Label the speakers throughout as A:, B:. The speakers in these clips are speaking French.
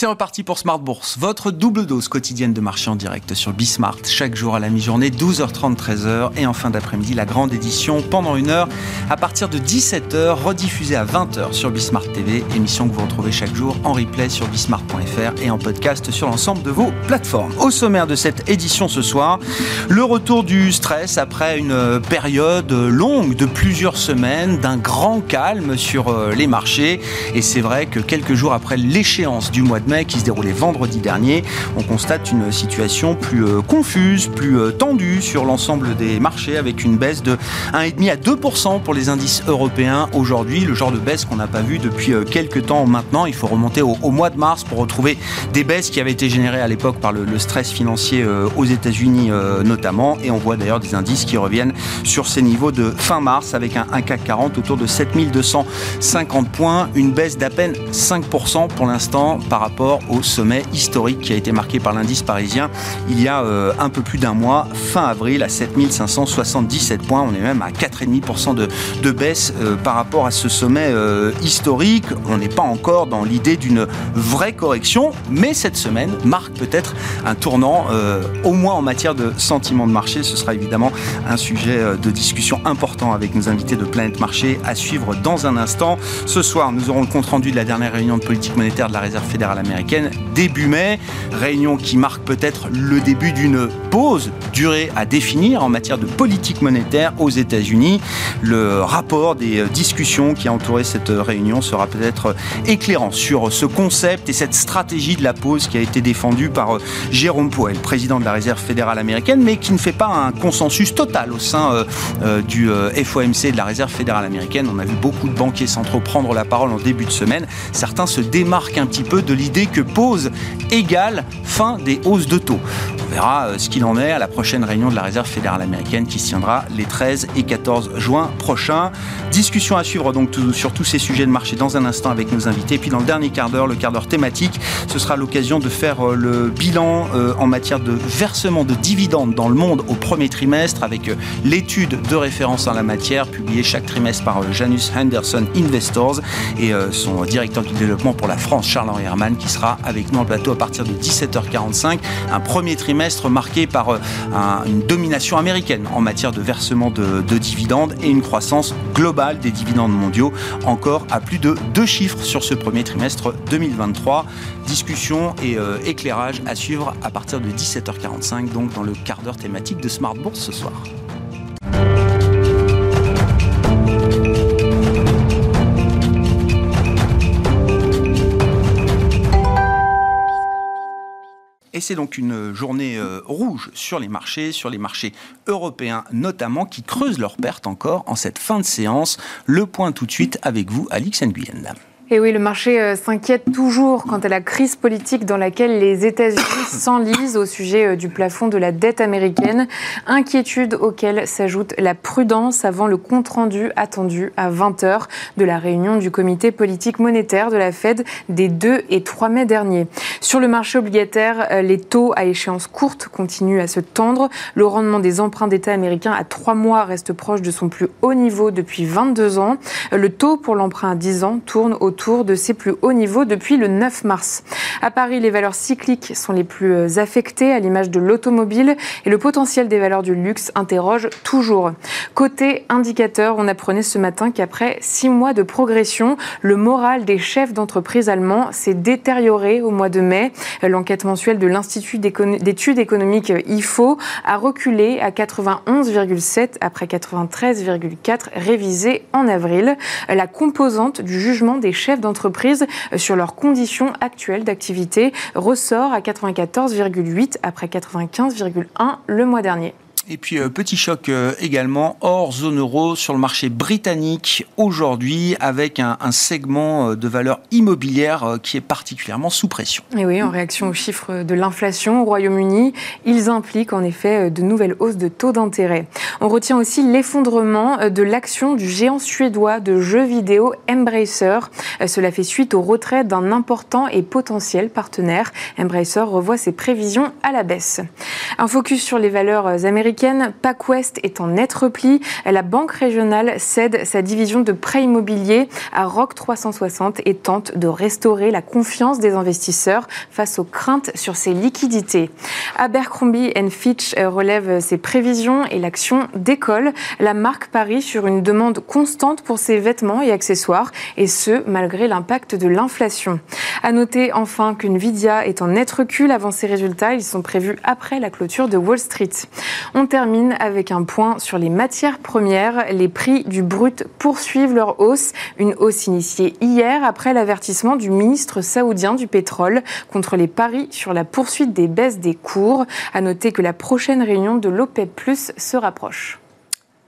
A: C'est reparti pour Smart Bourse, votre double dose quotidienne de marché en direct sur Bismart, chaque jour à la mi-journée, 12h30, 13h, et en fin d'après-midi, la grande édition pendant une heure à partir de 17h, rediffusée à 20h sur Bismart TV, émission que vous retrouvez chaque jour en replay sur bismart.fr et en podcast sur l'ensemble de vos plateformes. Au sommaire de cette édition ce soir, le retour du stress après une période longue de plusieurs semaines, d'un grand calme sur euh, les marchés, et c'est vrai que quelques jours après l'échéance du mois de qui se déroulait vendredi dernier, on constate une situation plus euh, confuse, plus euh, tendue sur l'ensemble des marchés avec une baisse de 1,5 à 2% pour les indices européens aujourd'hui, le genre de baisse qu'on n'a pas vu depuis euh, quelques temps maintenant. Il faut remonter au, mois de mars pour retrouver des baisses qui avaient été générées à l'époque par le, stress financier aux États-Unis notamment. Et on voit d'ailleurs des indices qui reviennent sur ces niveaux de fin mars avec un, un CAC 40 autour de 7250 points, une baisse d'à peine 5% pour l'instant par rapport au sommet historique qui a été marqué par l'indice parisien il y a euh, un peu plus d'un mois, fin avril, à 7577 points. On est même à 4,5% de, de baisse euh, par rapport à ce sommet euh, historique. On n'est pas encore dans l'idée d'une vraie correction, mais cette semaine marque peut-être un tournant, au moins en matière de sentiment de marché. Ce sera évidemment un sujet de discussion important avec nos invités de Planète Marché à suivre dans un instant. Ce soir, nous aurons le compte-rendu de la dernière réunion de politique monétaire de la Réserve fédérale américaine début mai. Réunion qui marque peut-être le début d'une pause durée à définir en matière de politique monétaire aux États-Unis. Le rapport des discussions qui a entouré cette réunion sera peut-être éclairant sur ce concept et cette stratégie de la pause qui a été défendue par Jérôme Powell, président de la Réserve fédérale américaine, mais qui ne fait pas un consensus total au sein euh, euh, du euh, FOMC de la Réserve fédérale américaine. On a vu beaucoup de banquiers centraux prendre la parole en début de semaine. Certains se démarquent un petit peu de l'idée que pause égale fin des hausses de taux. On verra euh, ce qu'il en est à la prochaine réunion de la Réserve fédérale américaine qui se tiendra les 13 et 14 juin prochains. Discussion à suivre donc sur tous ces sujets de marché dans un instant avec nos invités. Puis dans le dernier quart d'heure, le quart d'heure thématique, ce sera l'occasion de faire euh, le bilan euh, en matière de versement de dividendes dans le monde au premier trimestre avec l'étude de référence en la matière publiée chaque trimestre par Janus Henderson Investors et son directeur du développement pour la France, Charles-Henri Herman, qui sera avec nous en plateau à partir de 17h45. Un premier trimestre marqué par euh, une domination américaine en matière de versement de, dividendes et une croissance globale des dividendes mondiaux, encore à plus de deux chiffres sur ce premier trimestre 2023. Discussion et euh, éclairage à suivre à partir de 17h45, donc dans le quart d'heure thématique de Smart Bourse ce soir. Et c'est donc une journée euh, rouge sur les marchés, sur les marchés européens notamment, qui creusent leurs pertes encore en cette fin de séance. Le point tout de suite avec vous, Alix Nguyen.
B: Et oui, le marché euh, s'inquiète toujours quant à la crise politique dans laquelle les États-Unis s'enlisent au sujet euh, du plafond de la dette américaine. Inquiétude auquel s'ajoute la prudence avant le compte-rendu attendu à 20h de la réunion du comité politique monétaire de la Fed des 2 et 3 mai dernier. Sur le marché obligataire, euh, les taux à échéance courte continuent à se tendre. Le rendement des emprunts d'État américains à 3 mois reste proche de son plus haut niveau depuis 22 ans. Le taux pour l'emprunt à 10 ans tourne autour de ses plus hauts niveaux depuis le 9 mars. À Paris, les valeurs cycliques sont les plus euh, affectées, à l'image de l'automobile, et le potentiel des valeurs du luxe interroge toujours. Côté indicateur, on apprenait ce matin qu'après six mois de progression, le moral des chefs d'entreprise allemands s'est détérioré au mois de mai. L'enquête mensuelle de l'Institut d'études économiques IFO a reculé à 91,7 après 93,4 révisé en avril. La composante du jugement des chefs d'entreprise sur leurs conditions actuelles d'activité ressort à 94,8 après 95,1 le mois dernier.
A: Et puis, euh, petit choc euh, également hors zone euro sur le marché britannique aujourd'hui avec un, segment euh, de valeur immobilière qui est particulièrement sous pression.
B: Et oui, en réaction aux chiffres de l'inflation au Royaume-Uni, ils impliquent en effet de nouvelles hausses de taux d'intérêt. On retient aussi l'effondrement de l'action du géant suédois de jeux vidéo Embracer. Cela fait suite au retrait d'un important et potentiel partenaire. Embracer revoit ses prévisions à la baisse. Un focus sur les valeurs américaines américaine, PacWest est en net repli. La banque régionale cède sa division de prêt immobilier à Rock 360 et tente de restaurer la confiance des investisseurs face aux craintes sur ses liquidités. Abercrombie Fitch relève ses prévisions et l'action décolle. La marque parie sur une demande constante pour ses vêtements et accessoires, et ce, malgré l'impact de l'inflation. À noter enfin que Nvidia est en net recul avant ses résultats. Ils sont prévus après la clôture de Wall Street. Termine avec un point sur les matières premières. Les prix du brut poursuivent leur hausse. Une hausse initiée hier après l'avertissement du ministre saoudien du pétrole contre les paris sur la poursuite des baisses des cours. À noter que la prochaine réunion de l'OPEP Plus se rapproche.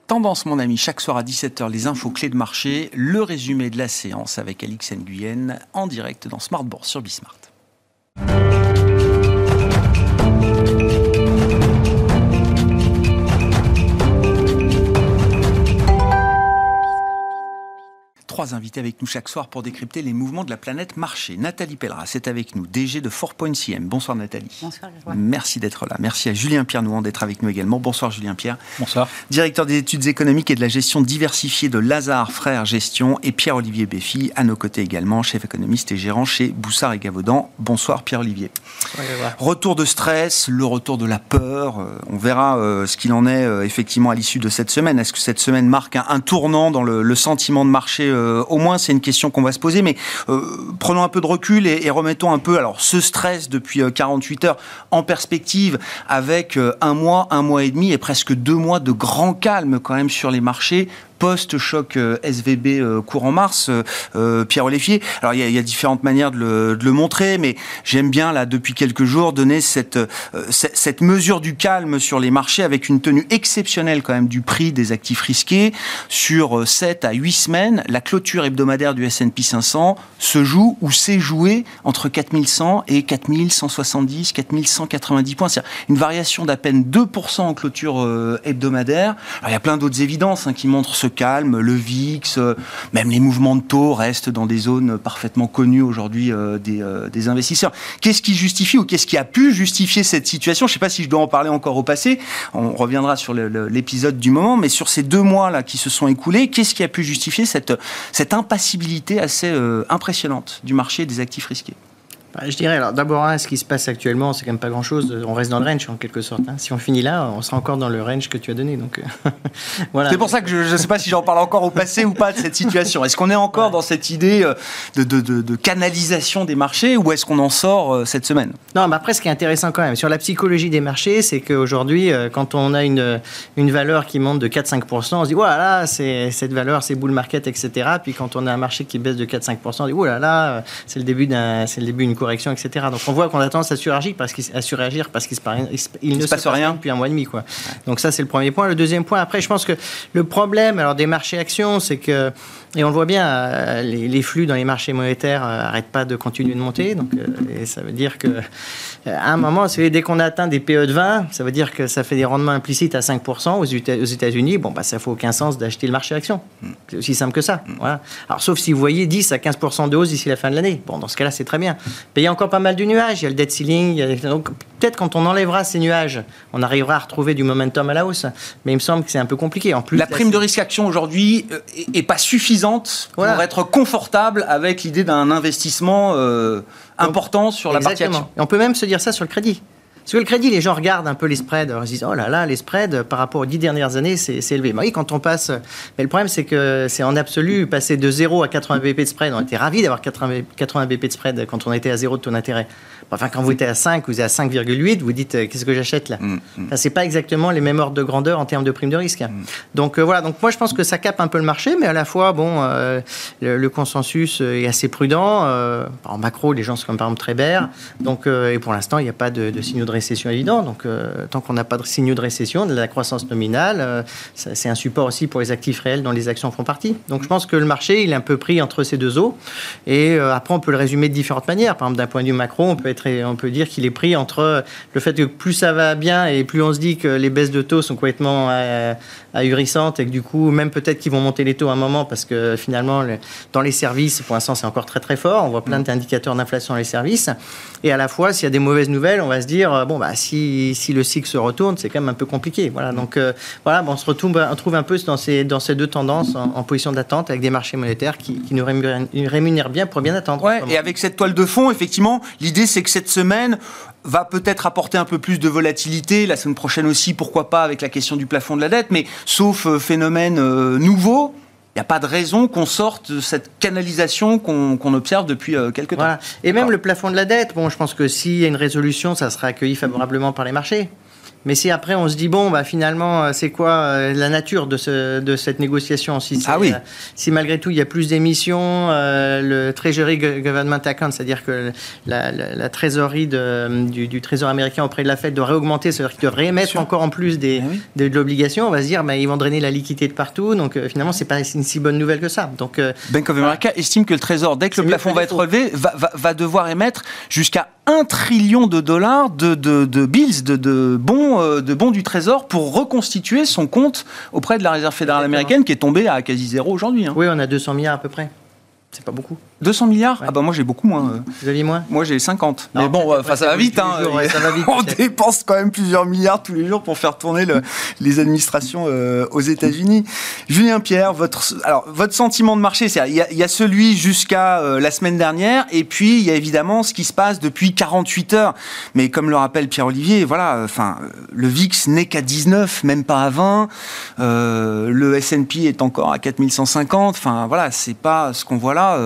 A: Tendance, mon ami, chaque soir à 17h, les infos clés de marché, le résumé de la séance avec Alix Nguyen en direct dans Smart Bourse sur Bismart. Trois invités avec nous chaque soir pour décrypter les mouvements de la planète marché. Nathalie Pelleras est avec nous, DG de 4.cm. Bonsoir Nathalie.
C: Bonsoir.
A: Merci d'être là. Merci à Julien Pierre Nouan d'être avec nous également. Bonsoir Julien Pierre.
D: Bonsoir.
A: Directeur des études économiques et de la gestion diversifiée de Lazare Frères Gestion et Pierre-Olivier Béfi à nos côtés également, chef économiste et gérant chez Boussard et Gavaudan. Bonsoir Pierre-Olivier. Retour de stress, le retour de la peur. Euh, on verra euh, ce qu'il en est euh, effectivement à l'issue de cette semaine. Est-ce que cette semaine marque un, tournant dans le, sentiment de marché euh, au moins, c'est une question qu'on va se poser. Mais euh, prenons un peu de recul et, remettons un peu alors ce stress depuis 48 euh, heures en perspective avec un mois, un mois et demi et presque deux mois de grand calme quand même sur les marchés post-choc euh, SVB euh, courant mars, euh, Pierre Olivier. Alors il y, a, différentes manières de le, montrer, mais j'aime bien là depuis quelques jours donner cette, mesure du calme sur les marchés avec une tenue exceptionnelle quand même du prix des actifs risqués sur 7 à 8 semaines. La clôture hebdomadaire du S&P 500 se joue ou s'est jouée entre 4100 et 4170, 4190 points. C'est une variation d'à peine 2% en clôture hebdomadaire. Alors, il y a plein d'autres évidences hein, qui montrent ce calme, le VIX, euh, même les mouvements de taux restent dans des zones parfaitement connues aujourd'hui euh, euh, des, investisseurs. Qu'est-ce qui justifie ou qu'est-ce qui a pu justifier cette situation? Je ne sais pas si je dois en parler encore au passé. On reviendra sur l'épisode du moment, mais sur ces deux mois là qui se sont écoulés, qu'est-ce qui a pu justifier cette, impassibilité assez impressionnante du marché des actifs risqués?
C: Je dirais, alors d'abord, ce qui se passe actuellement, c'est quand même pas grand-chose. On reste dans le range en quelque sorte. Hein. Si on finit là, on sera encore dans le range que tu as donné. Donc
A: euh, voilà. C'est pour ça que je ne sais pas si j'en parle encore au passé ou pas de cette situation. Est-ce qu'on est encore dans cette idée euh, de, de, de, canalisation des marchés ou est-ce qu'on en sort euh, cette semaine?
C: Non, mais après, ce qui est intéressant quand même sur la psychologie des marchés, c'est qu'aujourd'hui, quand on a une, une valeur qui monte de 4-5%, on se dit, voilà, c'est cette valeur, c'est bull market, etc. Puis quand on a un marché qui baisse de 4-5%, on dit, voilà, là, d'un, c'est le début d'une correction, etc. Donc on voit qu'on a tendance à suragir parce qu'il, à surréagir parce qu'il il, ne se passe, rien depuis un mois et demi. Quoi. Donc ça, c'est le premier point. Le deuxième point, après, je pense que le problème alors, des marchés actions, c'est que, et on le voit bien, euh, les, flux dans les marchés monétaires n'arrêtent euh, pas de continuer de monter. Donc, euh, et ça veut dire que à un moment, dès qu'on atteint des PE de 20, ça veut dire que ça fait des rendements implicites à 5% aux États-Unis. Bon, bah, ça fait aucun sens d'acheter le marché action. C'est aussi simple que ça. Voilà. Alors, sauf si vous voyez 10 à 15% de hausse d'ici la fin de l'année. Bon, dans ce cas-là, c'est très bien. Mais il y a encore pas mal de nuages. Il y a le debt ceiling. Donc, peut-être quand on enlèvera ces nuages, on arrivera à retrouver du momentum à la hausse. Mais il me semble que c'est un peu compliqué. En plus,
A: la prime de risque action aujourd'hui n'est pas suffisante pour être confortable avec l'idée d'un investissement. Euh, important sur la partie action.
C: on peut même se dire ça sur le crédit. Parce que le crédit, les gens regardent un peu les spreads, ils se disent oh là là, les spreads par rapport aux dix dernières années, c'est élevé. oui, quand on passe, mais le problème c'est que c'est en absolu passer de 0 à 80 BP de spread. On était ravis d'avoir 80, 80 BP de spread quand on était à 0 de taux d'intérêt. Enfin, quand vous êtes à 5, vous êtes à 5,8, vous dites euh, qu'est-ce que j'achète là mm, mm. C'est pas exactement les mêmes ordres de grandeur en termes de prime de risque. Mm. Donc euh, voilà, donc moi je pense que ça capte un peu le marché, mais à la fois, bon, euh, le, consensus est assez prudent. en macro, les gens sont par exemple très bers. Donc, et pour l'instant, il n'y a pas de, de, signaux de récession évidents. Donc tant qu'on n'a pas de signaux de récession, de la croissance nominale, c'est un support aussi pour les actifs réels dont les actions font partie. Donc je pense que le marché, il est un peu pris entre ces deux eaux. Et après, on peut le résumer de différentes manières. Par exemple, d'un point de vue macro, on peut être on peut dire qu'il est pris entre le fait que plus ça va bien et plus on se dit que les baisses de taux sont complètement euh, ahurissante et que du coup, même peut-être qu'ils vont monter les taux à un moment parce que finalement, dans les services, pour l'instant, c'est encore très très fort. On voit plein d'indicateurs d'inflation dans les services. Et à la fois, s'il y a des mauvaises nouvelles, on va se dire, bon, bah, si, si le cycle se retourne, c'est quand même un peu compliqué. Voilà, donc voilà, bon, on se retrouve, on trouve un peu dans ces, dans ces deux tendances en, position d'attente avec des marchés monétaires qui, qui nous rémunèrent, bien pour bien attendre.
A: Ouais, et avec cette toile de fond, effectivement, l'idée c'est que cette semaine va peut-être apporter un peu plus de volatilité, la semaine prochaine aussi, pourquoi pas, avec la question du plafond de la dette, mais sauf euh, phénomène euh, nouveau, il n'y a pas de raison qu'on sorte de cette canalisation qu'on observe depuis euh, quelques temps.
C: Et même le plafond de la dette, bon, je pense que s'il y a une résolution, ça sera accueilli favorablement par les marchés. Mais si après on se dit bon bah finalement euh, c'est quoi euh, la nature de, ce, de cette négociation si,
A: ah oui.
C: Euh, si malgré tout il y a plus d'émissions le Treasury Government Account c'est-à-dire que la, la, trésorerie de, du, du, Trésor américain auprès de la Fed devrait augmenter c'est-à-dire qu'ils devraient émettre encore en plus des, ah de, l'obligation on va se dire bah, ils vont drainer la liquidité de partout donc finalement c'est pas une si bonne nouvelle que ça. Donc
A: Bank of America estime que le Trésor dès que le plafond va être relevé va, va, va devoir émettre jusqu'à 1 trillion de dollars de, de, de bills, de, de, bons, euh, de bons du Trésor pour reconstituer son compte auprès de la Réserve fédérale américaine qui est tombé à quasi zéro aujourd'hui. Hein.
C: Oui, on a 200 milliards à peu près. C'est pas beaucoup.
A: 200 milliards Ah bah moi j'ai beaucoup moins. Euh.
C: Vous aviez moins
A: Moi j'ai 50. mais bon, enfin ça, va vite, hein. ça va vite. On dépense quand même plusieurs milliards tous les jours pour faire tourner le, les administrations euh, aux États-Unis. Julien Pierre, votre alors votre sentiment de marché, il y, a celui jusqu'à euh, la semaine dernière, et puis il y a évidemment ce qui se passe depuis 48 heures. Mais comme le rappelle Pierre Olivier, voilà, enfin le VIX n'est qu'à 19, même pas à 20. le S&P est encore à 4150. Enfin voilà, c'est pas ce qu'on voit là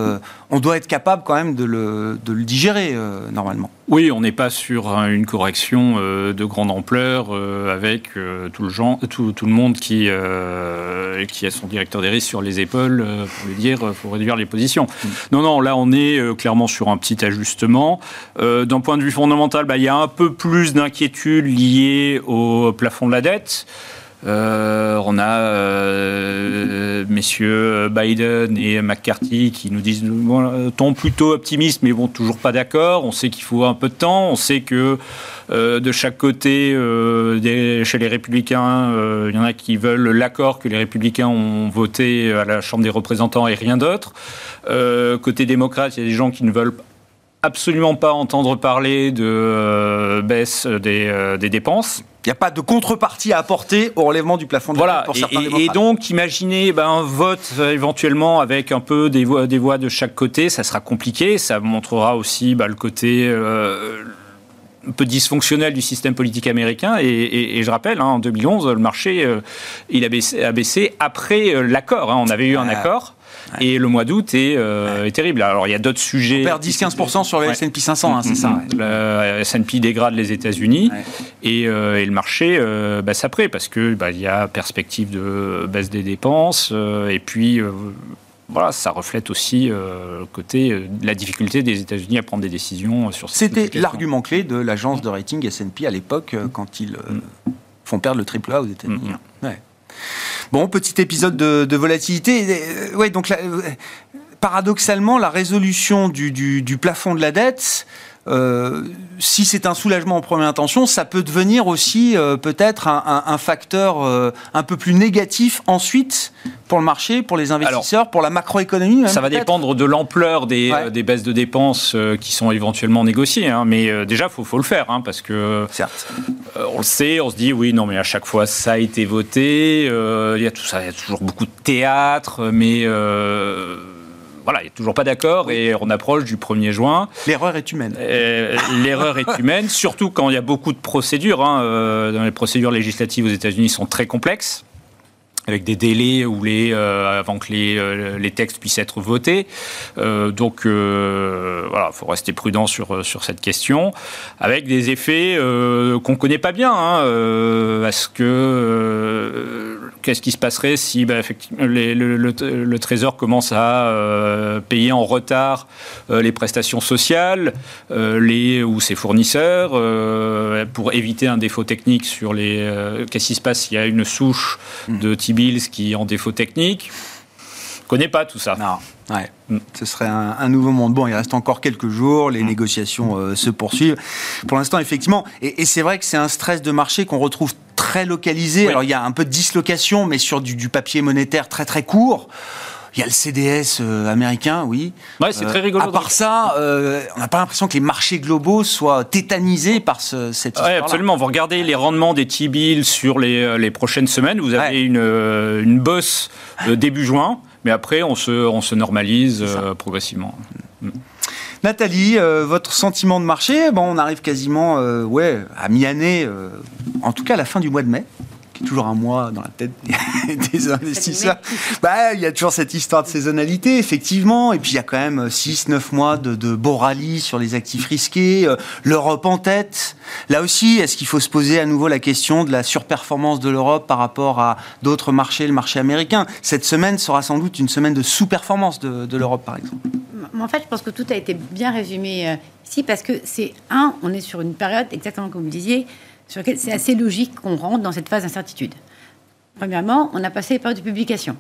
A: on doit être capable quand même de le, digérer euh, normalement.
D: Oui, on n'est pas sur une correction euh, de grande ampleur euh, avec tout, le tout, le monde qui, qui a son directeur des risques sur les épaules pour lui dire qu'il faut réduire les positions. Mm. Non, non, là on est clairement sur un petit ajustement. D'un point de vue fondamental, bah, il y a un peu plus d'inquiétude liée au plafond de la dette. Euh, on a euh, messieurs Biden et McCarthy qui nous disent bon, ton plutôt optimiste, mais bon, toujours pas d'accord. On sait qu'il faut un peu de temps. On sait que euh, de chaque côté, chez les républicains, il y en a qui veulent l'accord que les républicains ont voté à la Chambre des représentants et rien d'autre. côté démocrate, il y a des gens qui ne veulent absolument pas entendre parler de baisse des, des dépenses.
A: Il n'y a pas de contrepartie à apporter au relèvement du plafond de
D: voilà. pour certains et, et donc, imaginez ben, un vote euh, éventuellement avec un peu des voix, des voix de chaque côté, ça sera compliqué. Ça montrera aussi ben, le côté euh, un peu dysfonctionnel du système politique américain. Et, je rappelle, hein, en 2011, le marché euh, il a baissé, a baissé après l'accord. Hein. On avait eu un accord. Et le mois d'août euh, est, terrible. Alors, il y a d'autres sujets.
A: On perd 10-15% sur le S&P 500, hein, c'est ça.
D: Le S&P dégrade les États-Unis euh, et, le marché euh, baisse après parce que bah, y a perspective de baisse des dépenses et puis voilà, ça reflète aussi le côté la difficulté des États-Unis à prendre des décisions sur
A: C'était l'argument clé de l'agence de rating S&P à l'époque quand ils mm. font perdre le triple A aux États-Unis. Mm. Ouais. Bon, petit épisode de, volatilité. Euh, ouais, donc euh, paradoxalement, la résolution du, plafond de la dette, euh, si c'est un soulagement en première intention, ça peut devenir aussi peut-être un, facteur un peu plus négatif ensuite pour le marché, pour les investisseurs, pour la macroéconomie
D: Ça va dépendre de l'ampleur des, des, baisses de dépenses euh, qui sont éventuellement négociées. Hein. mais euh, déjà, il faut, faut, le faire, hein, parce que
A: Certes.
D: Euh, on le sait, on se dit, oui, non, mais à chaque fois, ça a été voté. Il y a tout ça, il y a toujours beaucoup de théâtre, mais voilà, il n'y a toujours pas d'accord et on approche du 1er juin.
A: L'erreur est humaine.
D: L'erreur est humaine, surtout quand il y a beaucoup de procédures. Hein, dans les procédures législatives aux États-Unis sont très complexes avec des délais où les, euh, avant que les, euh, les, textes puissent être votés. Euh, donc voilà, il faut rester prudent sur, sur cette question, avec des effets qu'on ne connaît pas bien. Hein, parce que qu'est-ce qui se passerait si bah, effectivement, le, le, Trésor commence à payer en retard les prestations sociales les, ou ses fournisseurs pour éviter un défaut technique sur les... qu'est-ce qui se passe s'il y a une souche de type Bills qui en défaut technique? Je connais pas tout ça.
A: Non, ouais. Mm. Ce serait un, nouveau monde. Bon, il reste encore quelques jours, les mm. négociations euh, se poursuivent. Pour l'instant, effectivement, et, et c'est vrai que c'est un stress de marché qu'on retrouve très localisé. Alors il y a un peu de dislocation, mais sur du, papier monétaire très très court. Il y a le CDS euh, américain, oui.
D: Ouais, c'est très rigolo.
A: À part ça, on n'a pas l'impression que les marchés globaux soient tétanisés par ce, cette.
D: Oui, absolument. Vous regardez les rendements des T-bills sur les, les, prochaines semaines. Vous avez une, une bosse début juin, mais après, on se, on se normalise progressivement. Mm.
A: Nathalie, euh, votre sentiment de marché, bon, on arrive quasiment euh, à mi-année, euh, en tout cas à la fin du mois de mai qui est toujours un mois dans la tête des investisseurs. Bah, il y a toujours cette histoire de saisonnalité, effectivement. Et puis, il y a quand même 6-9 mois de, de beaux rallyes sur les actifs risqués. L'Europe en tête. Là aussi, est-ce qu'il faut se poser à nouveau la question de la surperformance de l'Europe par rapport à d'autres marchés, le marché américain? Cette semaine sera sans doute une semaine de sous-performance de, de l'Europe, par exemple.
E: En fait, je pense que tout a été bien résumé ici parce que c'est, un, on est sur une période, exactement comme vous disiez, sur lequel c'est assez logique qu'on rentre dans cette phase d'incertitude. Premièrement, on a passé les périodes de publication.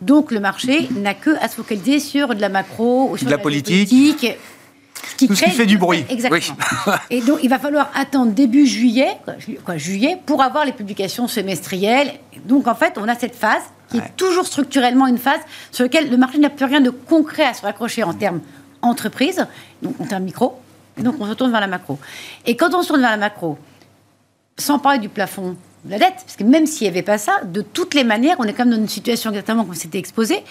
E: Donc le marché n'a que à se focaliser sur de la macro ou sur
A: de la, politique. qui Tout ce qui fait du bruit.
E: Exactement. Et donc, il va falloir attendre début juillet, quoi, juillet, pour avoir les publications semestrielles. Donc, en fait, on a cette phase qui est toujours structurellement une phase sur laquelle le marché n'a plus rien de concret à se raccrocher en termes entreprise, donc en termes micro. Et donc, on se tourne vers la macro. Et quand on se tourne vers la macro, sans parler du plafond de la dette, parce que même s'il n'y avait pas ça, de toutes les manières, on est quand même dans une situation exactement comme c'était exposé,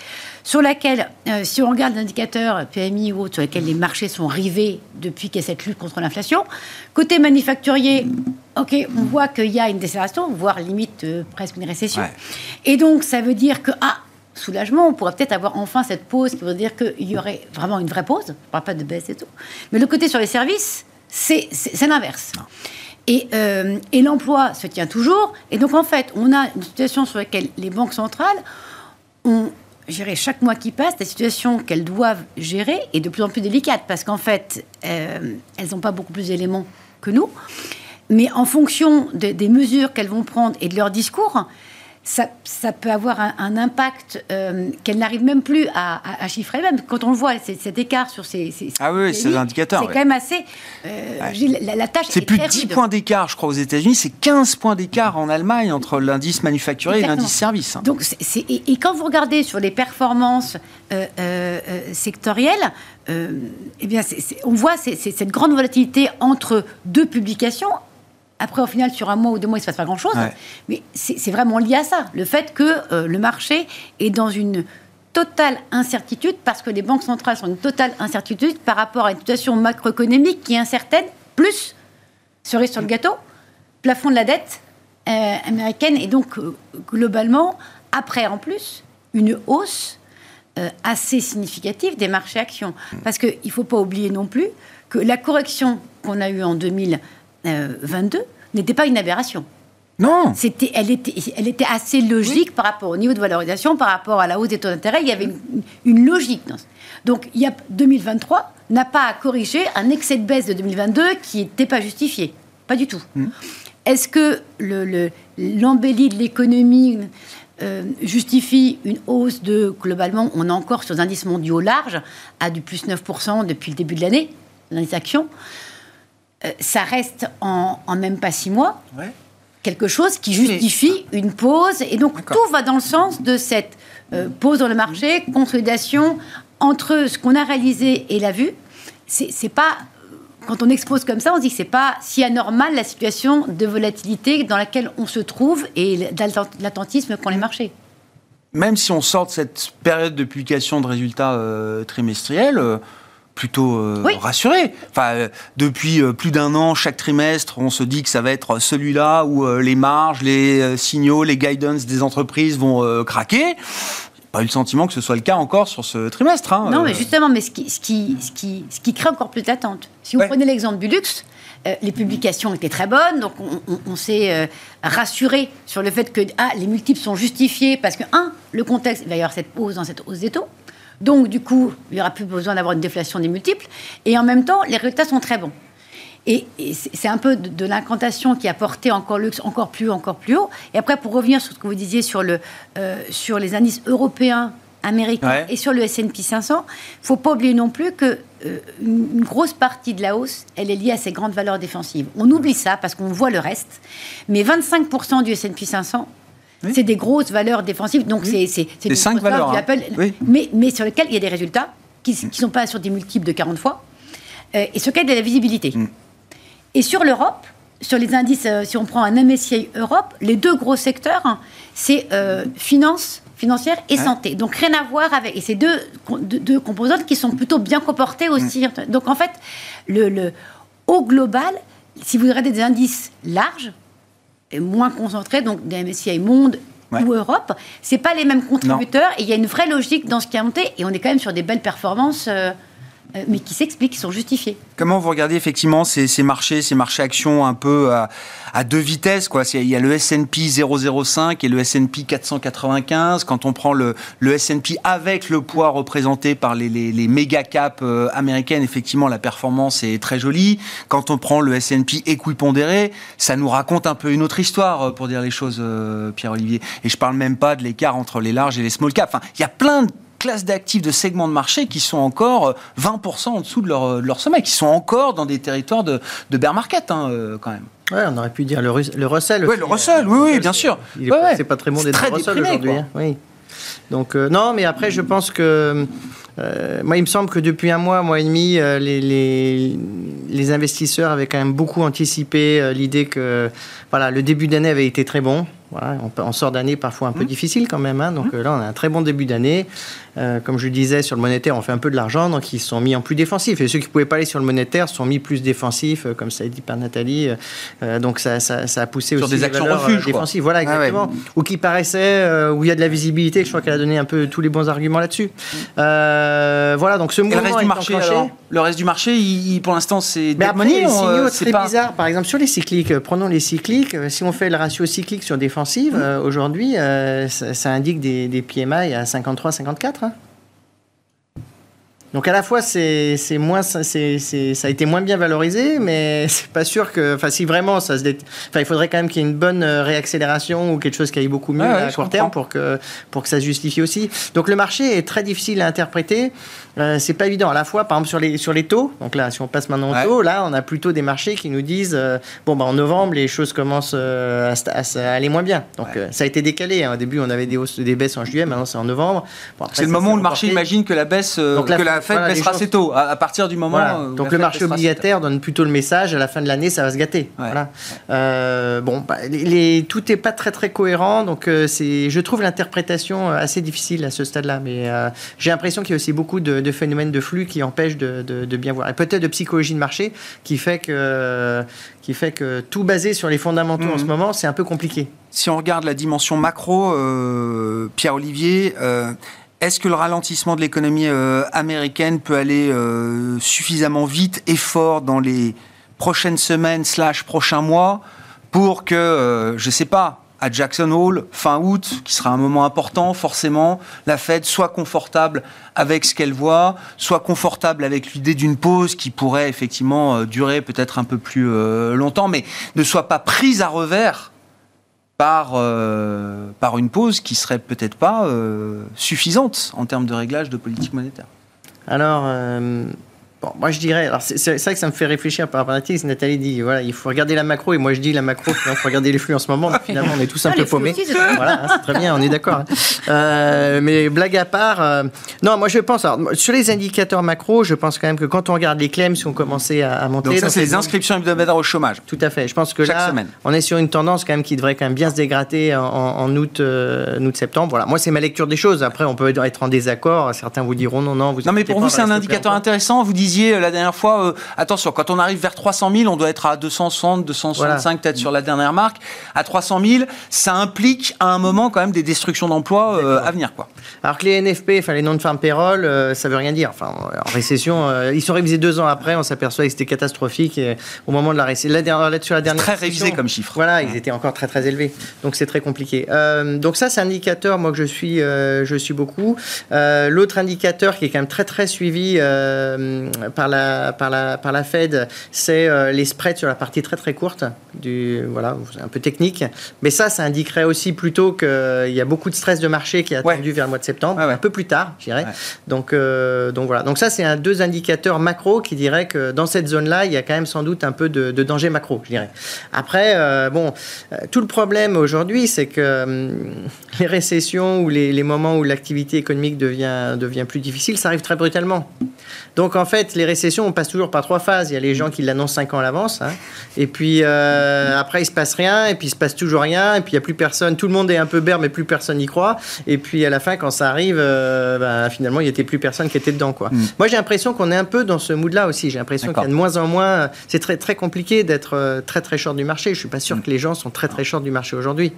E: sur laquelle, euh, si on regarde l'indicateur PMI ou autre, sur lequel les marchés sont rivés depuis qu'il y a cette lutte contre l'inflation, côté manufacturier, ok, on voit qu'il y a une décélération, voire limite euh, presque une récession. Et donc, ça veut dire que, ah, soulagement, on pourrait peut-être avoir enfin cette pause qui veut dire qu'il y aurait vraiment une vraie pause, on ne pas de baisse et tout. Mais le côté sur les services, c'est l'inverse. Euh, et, l'emploi se tient toujours. Et donc, en fait, on a une situation sur laquelle les banques centrales ont géré chaque mois qui passe des situations qu'elles doivent gérer et de plus en plus délicates parce qu'en fait, euh, elles n'ont pas beaucoup plus d'éléments que nous. Mais en fonction des mesures qu'elles vont prendre et de leur discours, ça, ça, peut avoir un, impact euh, qu'elle n'arrive même plus à, chiffrer. Même quand on le voit, cet écart sur ces,
A: ah oui, c'est l'indicateur.
E: C'est quand même assez. Euh, la, tâche.
A: C'est plus de 10 points d'écart, je crois, aux États-Unis. C'est 15 points d'écart en Allemagne entre l'indice manufacturé et l'indice service. Hein.
E: Donc, et, quand vous regardez sur les performances euh, sectorielles, eh bien, on voit cette grande volatilité entre deux publications après, au final, sur un mois ou deux mois, il ne se passe pas grand-chose. Mais c'est vraiment lié à ça. Le fait que euh, le marché est dans une totale incertitude parce que les banques centrales sont une totale incertitude par rapport à une situation macroéconomique qui est incertaine, plus, cerise sur le gâteau, plafond de la dette euh, américaine. Et donc, euh, globalement, après, en plus, une hausse assez significative des marchés actions. Parce qu'il ne faut pas oublier non plus que la correction qu'on a eue en 2000 22 euh, n'était pas une aberration.
A: Non.
E: C'était, elle, était, elle était assez logique par rapport au niveau de valorisation, par rapport à la hausse des taux d'intérêt. Il y avait une, logique. Donc, il y a 2023 n'a pas à corriger un excès de baisse de 2022 qui n'était pas justifié. Pas du tout. Hmm. Est-ce que le, l'embellie de l'économie euh, justifie une hausse de, globalement, on est encore sur des indices mondiaux larges, à du plus 9% depuis le début de l'année, l'indice action? euh, ça reste en, même pas six mois. Quelque chose qui justifie une pause. Et donc, tout va dans le sens de cette euh, pause dans le marché, consolidation entre ce qu'on a réalisé et la vue. C'est pas quand on expose comme ça, on se dit que c'est pas si anormal la situation de volatilité dans laquelle on se trouve et l'attentisme qu'ont les mm. marchés.
A: Même si on sort de cette période de publication de résultats euh, trimestriels, plutôt euh, rassuré. Enfin, euh, depuis euh, plus d'un an, chaque trimestre, on se dit que ça va être celui-là où les marges, les signaux, les guidance des entreprises vont craquer. Pas eu le sentiment que ce soit le cas encore sur ce trimestre. Hein,
E: non, mais justement, mais ce qui, ce qui, ce qui, ce qui crée encore plus d'attente. Si vous prenez l'exemple du luxe, les publications étaient très bonnes, donc on, s'est rassuré sur le fait que ah, les multiples sont justifiés parce que, un, le contexte, il va y avoir cette hausse dans cette hausse des taux. Donc, du coup, il n'y aura plus besoin d'avoir une déflation des multiples. Et en même temps, les résultats sont très bons. Et, c'est un peu de, l'incantation qui a porté encore luxe encore plus haut, encore plus haut. Et après, pour revenir sur ce que vous disiez sur, le, euh, sur les indices européens américain et sur le S&P 500, il faut pas oublier non plus que euh, une grosse partie de la hausse, elle est liée à ces grandes valeurs défensives. On oublie ça parce qu'on voit le reste, mais 25% du S&P 500 C'est des grosses valeurs défensives, donc c'est
A: des cinq valeurs, hein.
E: mais, mais sur lesquelles il y a des résultats qui ne sont pas sur des multiples de 40 fois, euh, et sur lesquels il y a de la visibilité. Mm. Et sur l'Europe, sur les indices, euh, si on prend un MSCI Europe, les deux gros secteurs, hein, c'est euh, finance financière et santé. Donc rien à voir avec... Et c'est deux, deux, composantes qui sont plutôt bien comportées aussi. Mm. Donc en fait, le, le, au global, si vous regardez des indices larges, moins concentrés, donc des MSCI Monde ou Europe, c'est pas les mêmes contributeurs et il y a une vraie logique dans ce qui a monté et on est quand même sur des belles performances. Euh, mais qui s'expliquent, qui sont justifiés.
A: Comment vous regardez effectivement ces, marchés, ces marchés actions un peu à, deux vitesses quoi? Il y a le S&P 005 et le S&P 495. Quand on prend le, le S&P avec le poids représenté par les, les, méga caps euh, américaines, effectivement la performance est très jolie. Quand on prend le S&P équipondéré, ça nous raconte un peu une autre histoire euh, pour dire les choses, Pierre-Olivier. Et je parle même pas de l'écart entre les larges et les small caps. Enfin, il y a plein de classes d'actifs, de segments de marché qui sont encore 20% euh, en dessous de leur, leur, sommet, qui sont encore dans des territoires de, de bear market hein, euh, quand même.
C: Ouais, on aurait pu dire le, le Russell.
A: Oui, le Russell, oui, oui, bien sûr.
C: C'est pas très bon d'être Russell aujourd'hui. Hein. Oui. Donc, euh, non, mais après, je pense que. moi, il me semble que depuis un mois, un mois et demi, les, les, les, investisseurs avaient quand même beaucoup anticipé l'idée que voilà, le début d'année avait été très bon. Voilà, on, sort d'année parfois un peu mmh. difficile quand même. Hein. donc mmh. là, on a un très bon début d'année. Euh, comme je disais, sur le monétaire, on fait un peu de l'argent, donc ils sont mis en plus défensif. Et ceux qui ne pouvaient pas aller sur le monétaire sont mis plus défensifs, euh, comme ça a été dit par Nathalie. Euh, donc ça, ça, a poussé
A: sur
C: aussi
A: des actions refuges
C: défensives. Voilà, ah exactement. Ou qui paraissaient, où il y a de la visibilité. Je crois qu'elle a donné un peu tous les bons arguments là-dessus. voilà, donc ce mouvement
A: le reste du marché, le reste du marché, pour l'instant, c'est
C: Mais après, les signaux très bizarres. Par exemple, sur les cycliques, prenons les cycliques. Si on fait le ratio cyclique sur défense euh, aujourd'hui, euh, ça, indique des, des PMI à 53-54. Hein. Donc à la fois, c'est moins, c'est ça a été moins bien valorisé, mais c'est pas sûr que, enfin, si vraiment ça se, enfin, il faudrait quand même qu'il y ait une bonne euh, réaccélération ou quelque chose qui aille beaucoup mieux à court terme pour que pour que ça se justifie aussi. Donc le marché est très difficile à interpréter. Euh, c'est pas évident. À la fois, par exemple, sur les, sur les taux, donc là, si on passe maintenant au taux, là, on a plutôt des marchés qui nous disent euh, bon, bah, en novembre, les choses commencent euh, à, aller moins bien. Donc, ça a été décalé. Hein. Au début, on avait des, hausses, des baisses en juillet, maintenant, c'est en novembre.
A: c'est le moment où le marché imagine que la baisse, que la Fed baissera ses taux. À, partir du moment.
C: donc, le marché obligataire donne plutôt le message à la fin de l'année, ça va se gâter. Voilà. bon, bah, les, tout n'est pas très, très cohérent. Donc, c'est, je trouve l'interprétation assez difficile à ce stade-là. Mais j'ai l'impression qu'il y a aussi beaucoup de de phénomènes de flux qui empêchent de, bien voir. Et peut-être de psychologie de marché qui fait que, qui fait que tout basé sur les fondamentaux en ce mhm. moment, c'est un peu compliqué.
A: Si on regarde la dimension macro, euh, Pierre-Olivier, euh, est-ce que le ralentissement de l'économie euh, américaine peut aller suffisamment vite et fort dans les prochaines semaines slash prochains mois pour que, je ne sais pas, à Jackson Hole fin août, qui sera un moment important, forcément, la Fed soit confortable avec ce qu'elle voit, soit confortable avec l'idée d'une pause qui pourrait effectivement euh, durer peut-être un peu plus euh, longtemps, mais ne soit pas prise à revers par, euh, par une pause qui serait peut-être pas suffisante en termes de réglage de politique monétaire.
C: Alors, Bon, moi je dirais, alors c'est vrai que ça me fait réfléchir par rapport à Nathalie. Nathalie dit, voilà, il faut regarder la macro, et moi je dis la macro, il faut regarder les flux en ce moment. finalement, on est tous un ah, peu paumés. Voilà, hein, c'est très bien, on est d'accord. Hein. Euh, mais blague à part, euh, non, moi je pense, alors, sur les indicateurs macro, je pense quand même que quand on regarde les claims, si on commençait à, monter.
A: Donc ça, c'est les inscriptions hebdomadaires au chômage.
C: Tout à fait. Je pense que là, on est sur une tendance quand même qui devrait quand même bien se dégrader en, août, euh, août, septembre. Voilà, moi c'est ma lecture des choses. Après, on peut être en désaccord. Certains vous diront non, non. Vous
A: non, mais pour vous, c'est un indicateur intéressant. Vous disiez euh, la dernière fois, euh, attention, quand on arrive vers 300 000, on doit être à 260, 265 peut-être sur la dernière marque. À 300 000, ça implique à un moment quand même des destructions d'emplois euh, à venir. Quoi.
C: Alors que les NFP, enfin les non-farm payroll, ça veut rien dire. Enfin, en récession, ils sont révisés deux ans après, on s'aperçoit que c'était catastrophique et au moment de la récession. La dernière, sur la dernière
A: très révisé comme chiffre.
C: Voilà, ils étaient encore très très élevés. Donc c'est très compliqué. donc ça, c'est un indicateur, moi que je suis, je suis beaucoup. L'autre indicateur qui est quand même très très suivi par, la, par, la, par la Fed, c'est les spreads sur la partie très très courte, du, voilà, un peu technique. Mais ça, ça indiquerait aussi plutôt qu'il y a beaucoup de stress de marché qui est attendu vers le mois de septembre, un peu plus tard, je dirais. Donc, donc voilà. Donc ça, c'est un, deux indicateurs macro qui diraient que dans cette zone-là, il y a quand même sans doute un peu de, danger macro, je dirais. Après, bon, tout le problème aujourd'hui, c'est que hum, les récessions ou les, les moments où l'activité économique devient, devient plus difficile, ça arrive très brutalement. Donc en fait, les récessions, on passe toujours par trois phases. Il y a les gens qui l'annoncent cinq ans à l'avance, hein. et puis euh, après il se passe rien, et puis il se passe toujours rien, et puis il y a plus personne. Tout le monde est un peu ber, mais plus personne n'y croit. Et puis à la fin, quand ça arrive, euh, ben, finalement, il n'y était plus personne qui était dedans, quoi. Mm. Moi, j'ai l'impression qu'on est un peu dans ce mood-là aussi. J'ai l'impression qu'il y a de moins en moins. C'est très très compliqué d'être euh, très très short du marché. Je suis pas sûr mm. que les gens sont très très short du marché aujourd'hui.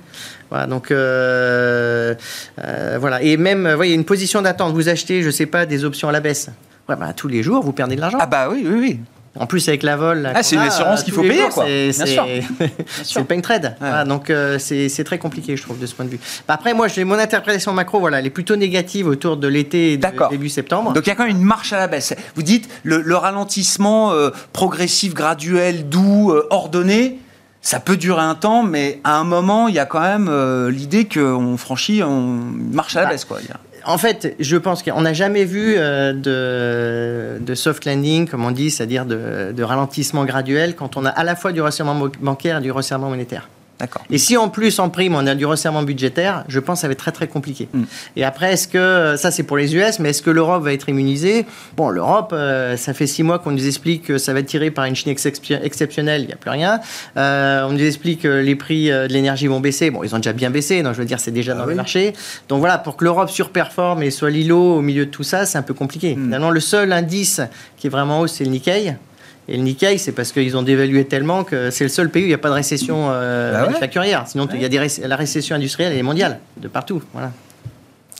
C: Voilà, donc voilà. Et même, vous voyez, une position d'attente. Vous achetez, je sais pas, des options à la baisse. Ouais, bah, tous les jours, vous perdez de l'argent.
A: Ah bah oui, oui, oui.
C: En plus, avec la vol.
A: Ah, c'est une assurance qu'il faut payer, quoi.
C: C'est le pain trade. donc, euh, c'est très compliqué, je trouve, de ce point de vue. Bah, après, moi, j'ai mon interprétation macro, voilà, elle est plutôt négative autour de l'été et début septembre.
A: Donc, il y a quand même une marche à la baisse. Vous dites le, ralentissement euh, progressif, graduel, doux, euh, ordonné. Ça peut durer un temps, mais à un moment, il y a quand même l'idée qu'on franchit, on marche à la bah, baisse. Quoi
C: en fait, je pense qu'on n'a jamais vu euh, de, soft landing, comme on dit, c'est-à-dire de, de, ralentissement graduel, quand on a à la fois du resserrement bancaire et du resserrement monétaire. Et si en plus, en prime, on a du resserrement budgétaire, je pense que ça va être très très compliqué. Mm. Et après, est-ce que, ça c'est pour les US, mais est-ce que l'Europe va être immunisée? Bon, l'Europe, euh, ça fait six mois qu'on nous explique que ça va être tiré par une Chine exceptionnelle, il n'y a plus rien. Euh, on nous explique que les prix euh, de l'énergie vont baisser. Bon, ils ont déjà bien baissé, donc je veux dire, c'est déjà ah dans le marché. Donc voilà, pour que l'Europe surperforme et soit l'îlot au milieu de tout ça, c'est un peu compliqué. Mm. Finalement, le seul indice qui est vraiment haut, c'est le Nikkei. Et le Nikkei, c'est parce qu'ils ont dévalué tellement que c'est le seul pays où il n'y a pas de récession euh, bah manufacturière. Sinon, il y a des la récession industrielle, elle est mondiale, de partout. Voilà.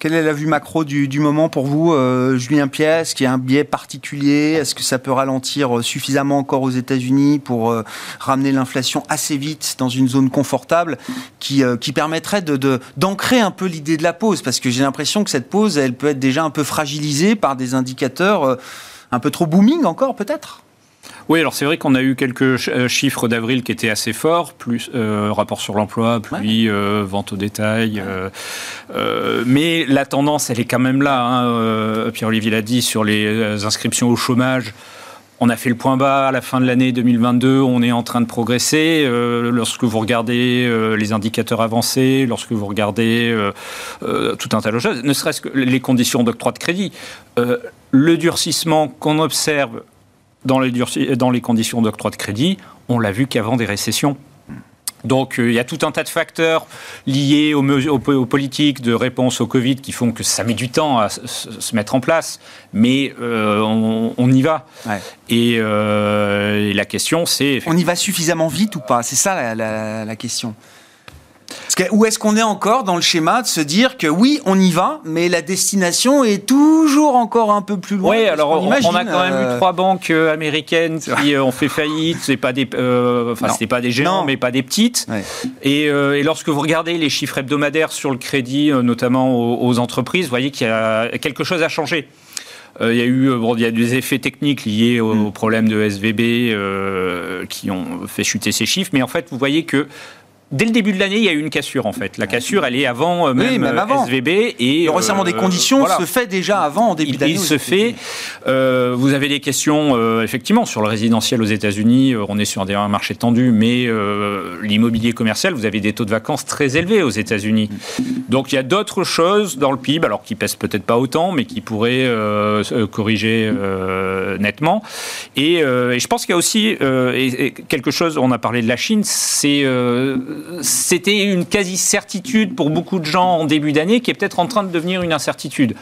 A: Quelle est la vue macro du, moment pour vous, euh, Julien Pièce Est-ce qu'il y a un biais particulier? Est-ce que ça peut ralentir euh, suffisamment encore aux États-Unis pour euh, ramener l'inflation assez vite dans une zone confortable qui, qui permettrait de, d'ancrer un peu l'idée de la pause? Parce que j'ai l'impression que cette pause, elle peut être déjà un peu fragilisée par des indicateurs un peu trop booming encore, peut-être?
D: Oui, alors c'est vrai qu'on a eu quelques euh, chiffres d'avril qui étaient assez forts, plus euh, rapport sur l'emploi, puis euh, vente au détail. mais la tendance, elle est quand même là. Hein, Pierre-Olivier l'a dit sur les inscriptions au chômage. On a fait le point bas à la fin de l'année 2022, on est en train de progresser. lorsque vous regardez les indicateurs avancés, lorsque vous regardez tout un tas de choses, ne serait-ce que les conditions d'octroi de crédit, le durcissement qu'on observe dans les, dans les conditions d'octroi de crédit, on l'a vu qu'avant des récessions. Donc euh, il y a tout un tas de facteurs liés aux, politiques de réponse au Covid qui font que ça met du temps à se mettre en place, mais euh, on, y va. Euh, et, la question c'est...
A: On y va suffisamment vite ou pas? C'est ça la question où est-ce qu'on est encore dans le schéma de se dire que oui, on y va, mais la destination est toujours encore un peu plus loin
D: Oui, alors on, a quand même eu euh, trois banques euh, américaines qui euh, ont fait faillite. C'est pas des, enfin, c'était pas des géants, mais pas des petites. Et, lorsque vous regardez les chiffres hebdomadaires sur le crédit, notamment aux, entreprises, vous voyez qu'il y a quelque chose à changer. il y a eu bon, y a des effets techniques liés au, mm. problème de SVB qui ont fait chuter ces chiffres, mais en fait, vous voyez que dès le début de l'année, il y a eu une cassure en fait. La cassure, elle est avant euh, même, euh, SVB et
A: le resserrement des euh, conditions se fait déjà avant en début d'année.
D: Il se fait. vous avez des questions effectivement sur le résidentiel aux États-Unis. on est sur un marché tendu, mais l'immobilier commercial, vous avez des taux de vacances très élevés aux États-Unis. Donc il y a d'autres choses dans le PIB, alors qui pèsent peut-être pas autant, mais qui pourraient corriger nettement. Et, je pense qu'il y a aussi quelque chose. On a parlé de la Chine, c'est c'était une quasi-certitude pour beaucoup de gens en début d'année qui est peut-être en train de devenir une incertitude.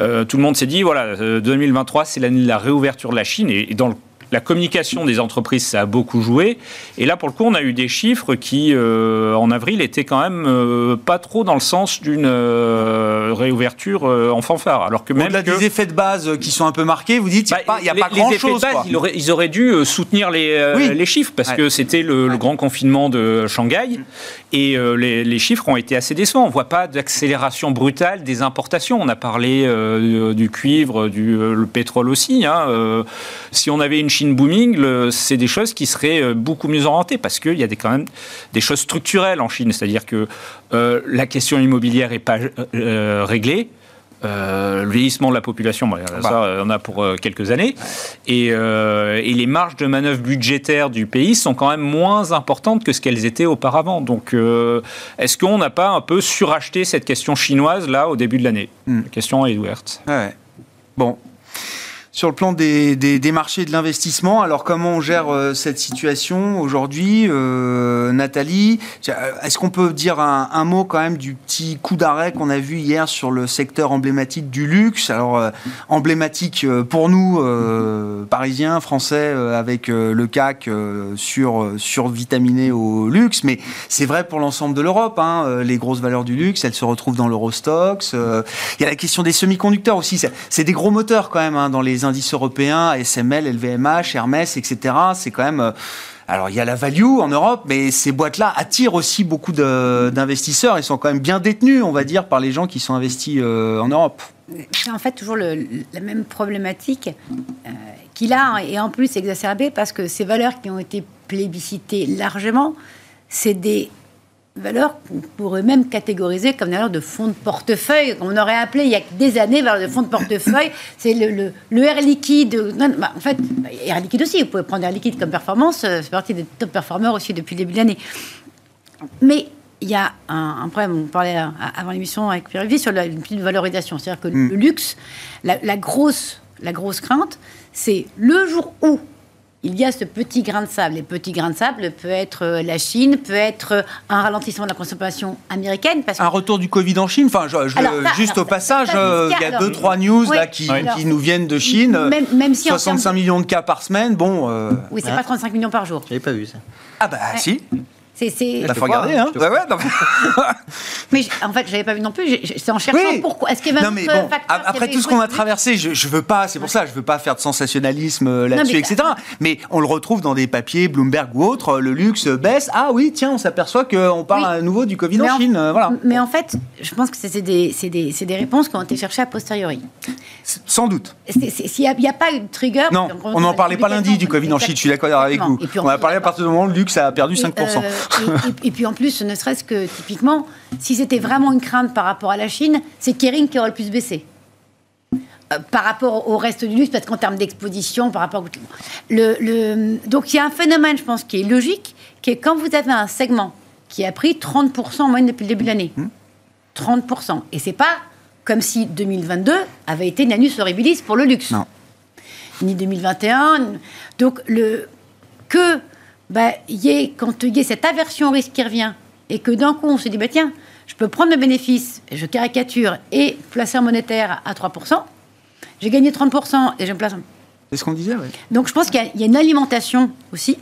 D: Euh, tout le monde s'est dit, voilà, 2023, euh, c'est l'année de la réouverture de la Chine et, dans le la communication des entreprises, ça a beaucoup joué. Et là, pour le coup, on a eu des chiffres qui, euh, en avril, étaient quand même euh, pas trop dans le sens d'une euh, réouverture en fanfare. Alors que même
A: Au-delà
D: que...
A: des effets de base qui sont un peu marqués, vous dites, il
D: Bah,
A: n'y a
D: les-
A: pas,
D: les effets de
A: grand-chose.
D: Ils auraient, ils auraient dû euh, soutenir les, euh,
A: Oui.
D: les chiffres parce
A: Ouais.
D: que c'était le, le grand confinement de Shanghai et euh, les, les chiffres ont été assez décevants. On ne voit pas d'accélération brutale des importations. On a parlé euh, du cuivre, du euh, le pétrole aussi. hein. Euh, si on avait une Chine booming, c'est des choses qui seraient euh, beaucoup mieux orientées parce qu'il y a des, quand même des choses structurelles en Chine. C'est-à-dire que euh, la question immobilière n'est pas réglée. Euh, le vieillissement de la population, bon, ça, euh, on a pour euh, quelques années. Et, euh, et les marges de manœuvre budgétaires du pays sont quand même moins importantes que ce qu'elles étaient auparavant. Donc, est-ce qu'on n'a pas un peu suracheté cette question chinoise, là, au début de l'année?
A: Hmm.
D: La question est ouverte.
A: Ouais. Bon. Sur le plan des, des- des marchés de l'investissement, alors comment on gère euh, cette situation aujourd'hui euh, Nathalie, est-ce qu'on peut dire un, mot quand même du petit coup d'arrêt qu'on a vu hier sur le secteur emblématique du luxe? Alors, euh, emblématique euh, pour nous, euh, parisiens, français, euh, avec euh, le CAC euh, sur, euh, survitaminé au luxe, mais c'est vrai pour l'ensemble de l'Europe. hein, euh, les grosses valeurs du luxe, elles se retrouvent dans l'Eurostox. euh, il y a la question des semi-conducteurs aussi. C'est des gros moteurs quand même hein, dans les indices européens, SML, LVMH, Hermès, etc. C'est quand même. euh, alors, il y a la value en Europe, mais ces boîtes-là attirent aussi beaucoup d'investisseurs et sont quand même bien détenus, on va dire, par les gens qui sont investis euh, en Europe.
E: C'est en fait toujours la même problématique euh, qu'il a, et en plus exacerbée parce que ces valeurs qui ont été plébiscitées largement, c'est des valeurs qu'on pourrait même catégoriser comme des valeurs de fonds de portefeuille, qu'on aurait appelé il y a des années valeurs de fonds de portefeuille. C'est le, le- le Air Liquide. non, bah, en fait, bah, Air Liquide aussi, vous pouvez prendre Air Liquide comme performance, euh, c'est partie des top performers aussi depuis le début de l'année. Mais il y a un, un problème, on parlait euh, avant l'émission avec Pierre Lévy sur la, une petite valorisation. C'est-à-dire que le luxe, la, la grosse, la grosse crainte, c'est le jour où il y a ce petit grain de sable. Et petit grain de sable peut être euh, la Chine, peut être euh, un ralentissement de la consommation américaine. Parce que
A: Un retour du Covid en Chine, enfin, je- je-
E: Alors, ça,
A: juste
E: alors,
A: au passage, euh, il y a
E: alors,
A: deux, trois news
E: oui,
A: là, qui, nous viennent de Chine.
E: même- même si en
A: 65
E: termes-
A: millions de cas par semaine, bon. euh,
E: oui, c'est
C: Ouais.
E: pas 35 millions par jour.
C: J'avais pas vu ça.
A: Ah bah si,
E: C'est, c'est-
A: il
C: te
A: faut regarder.
C: hein, je te
A: Ouais, ouais, non.
E: Mais en fait, j'avais pas vu non plus. C'est en cherchant
A: Oui.
E: pourquoi. Est-ce qu'il y avait
A: Non
E: un
A: mais bon, après tout ce qu'on a traversé, je, je veux pas, c'est pour ça, je veux pas faire de sensationnalisme euh, là-dessus,
E: mais-
A: etc. Mais on le retrouve dans des papiers Bloomberg ou autres, euh, le luxe baisse. Ah oui, tiens, on s'appelle qu'on parle
E: Oui.
A: à nouveau du Covid
E: Mais
A: en
E: en-
A: Chine, euh, voilà.
E: Mais en fait, je pense que c'est des, c'est des, c'est des réponses qui ont été cherchées a posteriori.
A: Sans doute.
E: S'il n'y a, pas eu de trigger.
A: Non, on n'en parlait pas lundi du Covid en Chine, je suis d'accord avec vous.
E: Et puis
A: On a parlé à partir du moment où le luxe a perdu
E: Et,
A: 5%.
E: Et, puis en plus, ne serait-ce que typiquement, si c'était vraiment une crainte par rapport à la Chine, c'est Kering qui aurait le plus baissé. Euh, par rapport au reste du luxe, parce qu'en termes d'exposition, par rapport au... Le, le- Donc il y a un phénomène, je pense, qui est logique, qui est quand vous avez un segment qui a pris 30% en moyenne depuis le début de l'année.
A: Mmh.
E: 30%. Et c'est pas comme si 2022 avait été une annus horribilis pour le luxe.
A: Non.
E: Ni 2021. Donc, le, que bah, y ait, quand il y ait cette aversion au risque qui revient, et que d'un coup on se dit, bah, tiens, je peux prendre le bénéfice, je caricature, et placer un monétaire à 3%, j'ai gagné 30% et je me place.
A: C'est ce qu'on disait, oui.
E: Donc je pense qu'il y, a- il y a une alimentation aussi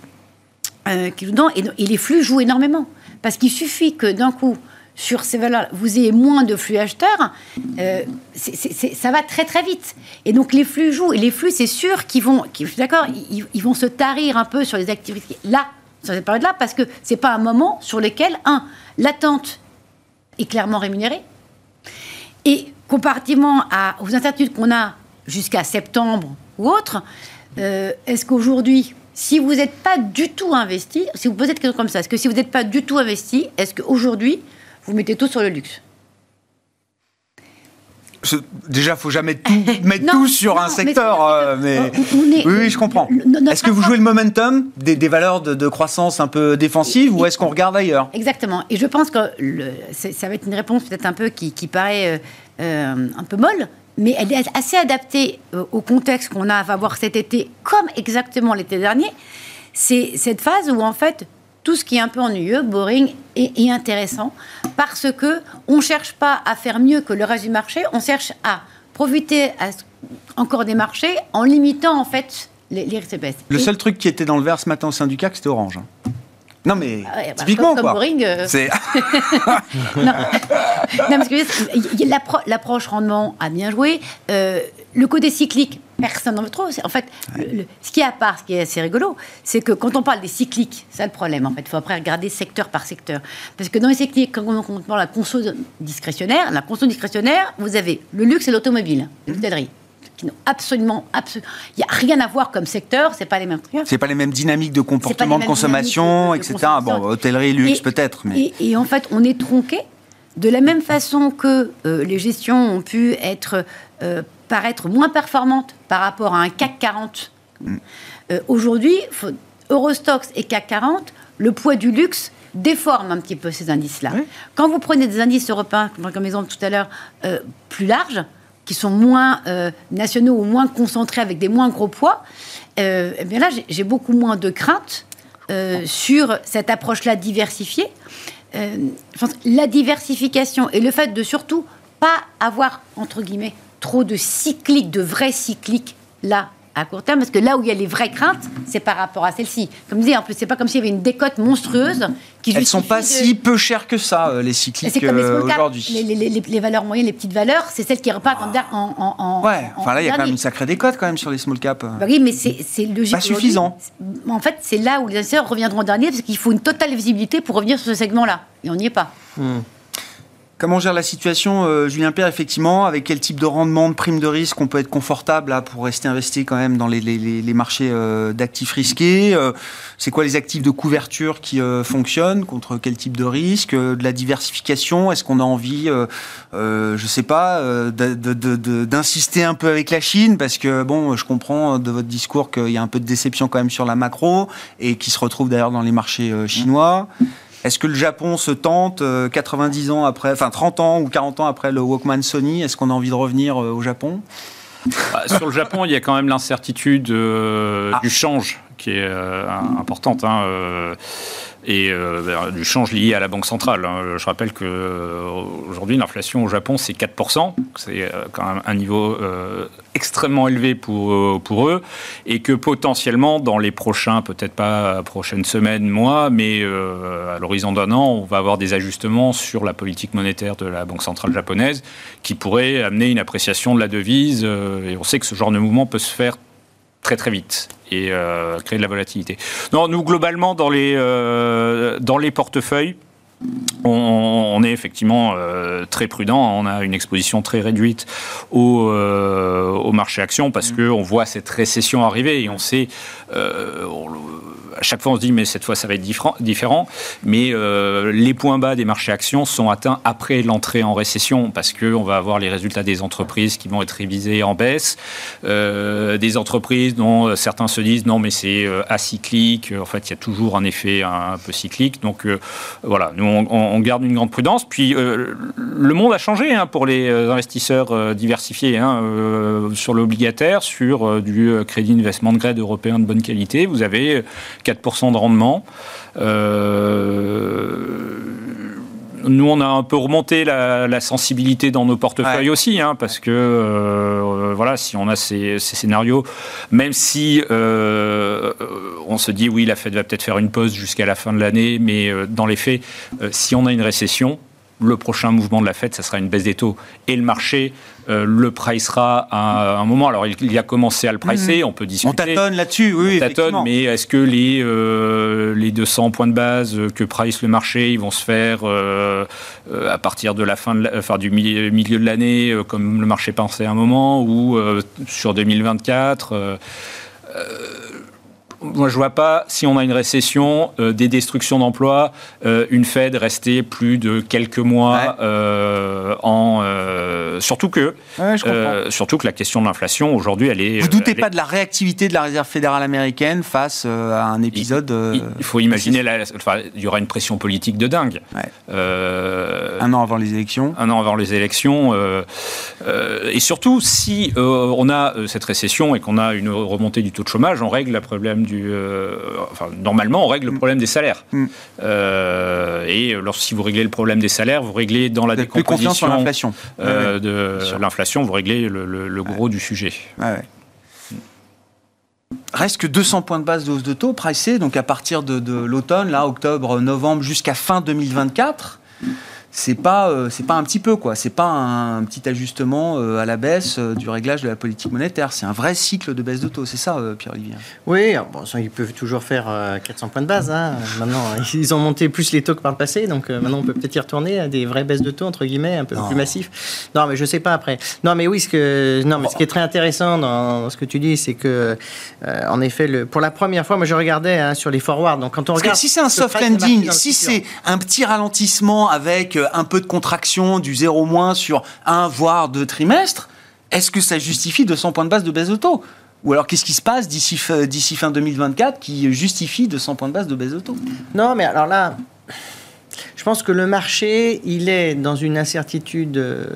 E: euh, qui joue dedans, et, et les flux jouent énormément. Parce qu'il suffit que d'un coup, sur ces valeurs, vous ayez moins de flux acheteurs, euh, ça va très très vite. Et donc les flux jouent, et les flux, c'est sûr qu'ils vont, d'accord, ils vont se tarir un peu sur les activités là, sur cette période-là, parce que c'est pas un moment sur lequel, un, l'attente est clairement rémunérée, et comparativement à, aux incertitudes qu'on a jusqu'à septembre ou autre, euh, est-ce qu'aujourd'hui, si vous n'êtes pas du tout investi, si vous posez des questions comme ça, est-ce que si vous n'êtes pas du tout investi, est-ce qu'aujourd'hui, vous mettez tout sur le luxe
A: Déjà, faut jamais tout, mettre
E: Non,
A: tout sur
E: non,
A: un secteur, euh, mais,
E: est-
A: oui, oui, je comprends. Est-ce que vous jouez le momentum des, des valeurs de, de croissance un peu défensives ou est-ce qu'on regarde ailleurs?
E: Exactement. Et je pense que le- ça va être une réponse peut-être un peu qui, qui paraît euh, euh, un peu molle, mais elle est assez adaptée euh, au contexte qu'on a à avoir cet été, comme exactement l'été dernier. C'est cette phase où en fait tout ce qui est un peu ennuyeux, boring et, et intéressant, parce que on cherche pas à faire mieux que le reste du marché, on cherche à profiter à encore des marchés en limitant en fait les, les risques baissent.
A: Le
E: Et-
A: seul truc qui était dans le vert ce matin au sein du CAC, c'était Orange. hein. Non mais
E: Ah ouais, bah,
A: typiquement
E: comme-
A: quoi.
E: Boring, euh.
A: C'est
E: non. non, parce que l'approche rendement a bien joué. Euh, le côté cyclique, personne n'en veut trop. En fait, le- le- ce qui est à part, ce qui est assez rigolo, c'est que quand on parle des cycliques, c'est le problème. En fait, il faut après regarder secteur par secteur. Parce que dans les cycliques, quand on de la conso discrétionnaire, la conso discrétionnaire, vous avez le luxe et l'automobile, l'hôtellerie, qui n'ont absolument, absolu- il n'y a rien à voir comme secteur. C'est pas les mêmes trucs.
A: c'est pas les mêmes dynamiques de comportement de consommation,
E: dynamiques de- de
A: etc. Bon, hôtellerie, luxe peut-être, mais
E: Et, et en fait, on est tronqué de la même façon que euh, les gestions ont pu être euh, paraître moins performantes par rapport à un CAC 40. Euh, Aujourd'hui, Eurostox et CAC 40, le poids du luxe déforme un petit peu ces indices-là. Quand vous prenez des indices européens, comme, exemple tout à l'heure, euh, plus larges, qui sont moins euh, nationaux ou moins concentrés avec des moins gros poids, eh bien là, j'ai- beaucoup moins de crainte sur cette approche-là diversifiée. La diversification et le fait de surtout pas avoir, entre guillemets, trop de cycliques, de vrais cycliques là à court terme, parce que là où il y a les vraies craintes, c'est par rapport à celle-ci. Comme je disais, en plus, c'est pas comme s'il y avait une décote monstrueuse qui
A: elles sont pas
E: de-
A: si peu chères que ça, euh, les cycliques euh,
E: small caps,
A: aujourd'hui.
E: les, les- les- les valeurs moyennes, les petites valeurs, c'est celles qui repartent en, en, en- en-
A: Ouais,
E: en
A: enfin là, il y a quand même une sacrée décote quand même sur les small caps.
E: Bah oui, mais c'est logique.
A: Pas suffisant.
E: En fait, c'est là où les investisseurs reviendront en dernier, parce qu'il faut une totale visibilité pour revenir sur ce segment-là. Et on n'y est pas.
A: Comment gère la situation, euh, Julien Pierre, effectivement Avec quel type de rendement, de prime de risque on peut être confortable là, pour rester investi quand même dans les, les- les- marchés euh, d'actifs risqués Euh, C'est quoi les actifs de couverture qui euh, fonctionnent Contre quel type de risque Euh, De la diversification Est-ce qu'on a envie, euh, je sais pas, d'insister un peu avec la Chine Parce que, bon, je comprends de votre discours qu'il y a un peu de déception quand même sur la macro et qui se retrouve d'ailleurs dans les marchés chinois. Est-ce que le Japon se tente euh, 90 ans après, enfin 30 ans ou 40 ans après le Walkman Sony? Est-ce qu'on a envie de revenir euh, au Japon?
D: Bah, sur le Japon, il y a quand même l'incertitude euh,
A: Ah.
D: du change qui est euh, importante. hein, euh, et euh, ben, du change lié à la Banque centrale. hein. Je rappelle que aujourd'hui l'inflation au Japon c'est 4%, c'est quand même un niveau extrêmement élevé pour, pour eux, et que potentiellement dans les prochains, peut-être pas prochaines semaines, mois, mais à l'horizon d'un an, on va avoir des ajustements sur la politique monétaire de la Banque centrale japonaise qui pourraient amener une appréciation de la devise, et on sait que ce genre de mouvement peut se faire très très vite et euh, créer de la volatilité. Non, nous globalement dans les euh, dans les portefeuilles. On, on est effectivement euh, très prudent. On a une exposition très réduite au, au marché action parce que on voit cette récession arriver et on sait. on- chaque fois, on se dit mais cette fois ça va être différent. Mais euh, les points bas des marchés actions sont atteints après l'entrée en récession parce que on va avoir les résultats des entreprises qui vont être révisés en baisse, Euh, des entreprises dont certains se disent non mais c'est euh, acyclique. En fait, il y a toujours un effet un, peu cyclique. Donc voilà, nous on, garde une grande prudence. Puis le monde a changé hein, pour les investisseurs diversifiés hein, sur l'obligataire, sur du crédit investment de grade européen de bonne qualité. Vous avez 4% de rendement. Euh, nous, on a un peu remonté la, la sensibilité dans nos portefeuilles
A: Ouais.
D: aussi, hein, parce que euh, voilà, si on a ces, ces scénarios, même si euh, on se dit oui, la Fed va peut-être faire une pause jusqu'à la fin de l'année, mais euh, dans les faits, si on a une récession, le prochain mouvement de la Fed, ça sera une baisse des taux. Et le marché euh, le pricera à un moment. Alors, il, il a commencé à le pricer, on peut discuter.
A: On tâtonne là-dessus, oui,
D: On tâtonne, mais est-ce que les, euh, les 200 points de base que price le marché, ils vont se faire euh, euh, à partir de la fin de la- enfin, du milieu, milieu de l'année, comme le marché pensait à un moment, ou sur 2024 euh, euh, moi, je vois pas, si on a une récession, euh, des destructions d'emplois, euh, une Fed rester plus de quelques mois
A: Ouais.
D: euh, en... surtout que...
A: Ouais, je
D: surtout que la question de l'inflation, aujourd'hui, elle est...
A: Vous doutez
D: est-
A: pas de la réactivité de la Réserve fédérale américaine face à un épisode
D: Il il faut imaginer, la- enfin, il y aura une pression politique de dingue.
A: Ouais. Un an avant les élections
D: un an avant les élections. et surtout, si on a cette récession et qu'on a une remontée du taux de chômage, on règle le problème du. euh, enfin, normalement, on règle le problème des salaires.
A: Mm.
D: Euh, et lorsque si vous réglez le problème des salaires, vous réglez dans la
A: Vous avez plus
D: décomposition
A: l'inflation.
D: euh, de l'inflation, vous réglez le, le- le gros du sujet.
A: ouais. Ouais, ouais. Reste que 200 points de base de hausse de taux pricés, donc à partir de, de l'automne, là, octobre, novembre, jusqu'à fin 2024 c'est pas euh, c'est pas un petit peu quoi. C'est pas un, petit ajustement euh, à la baisse euh, du réglage de la politique monétaire. C'est un vrai cycle de baisse de taux c'est ça Pierre Olivier
C: oui bon ils peuvent toujours faire 400 points de base hein. maintenant ils ont monté plus les taux que par le passé donc maintenant on peut peut-être y retourner à des vraies baisses de taux entre guillemets un peu plus massifs. Non mais je sais pas après. Non mais oui ce que non mais ce qui est très intéressant dans, ce que tu dis c'est que en effet le, pour la première fois moi je regardais hein, sur les forwards. Donc quand on regarde
A: si c'est un soft landing si c'est un petit ralentissement avec un peu de contraction du 0 moins sur un voire deux trimestres, est-ce que ça justifie 200 points de base de baisse de taux ou alors, qu'est-ce qui se passe d'ici fin 2024 qui justifie 200 points de base de baisse de taux
C: Non, mais alors là, je pense que le marché, il est dans une incertitude. Euh,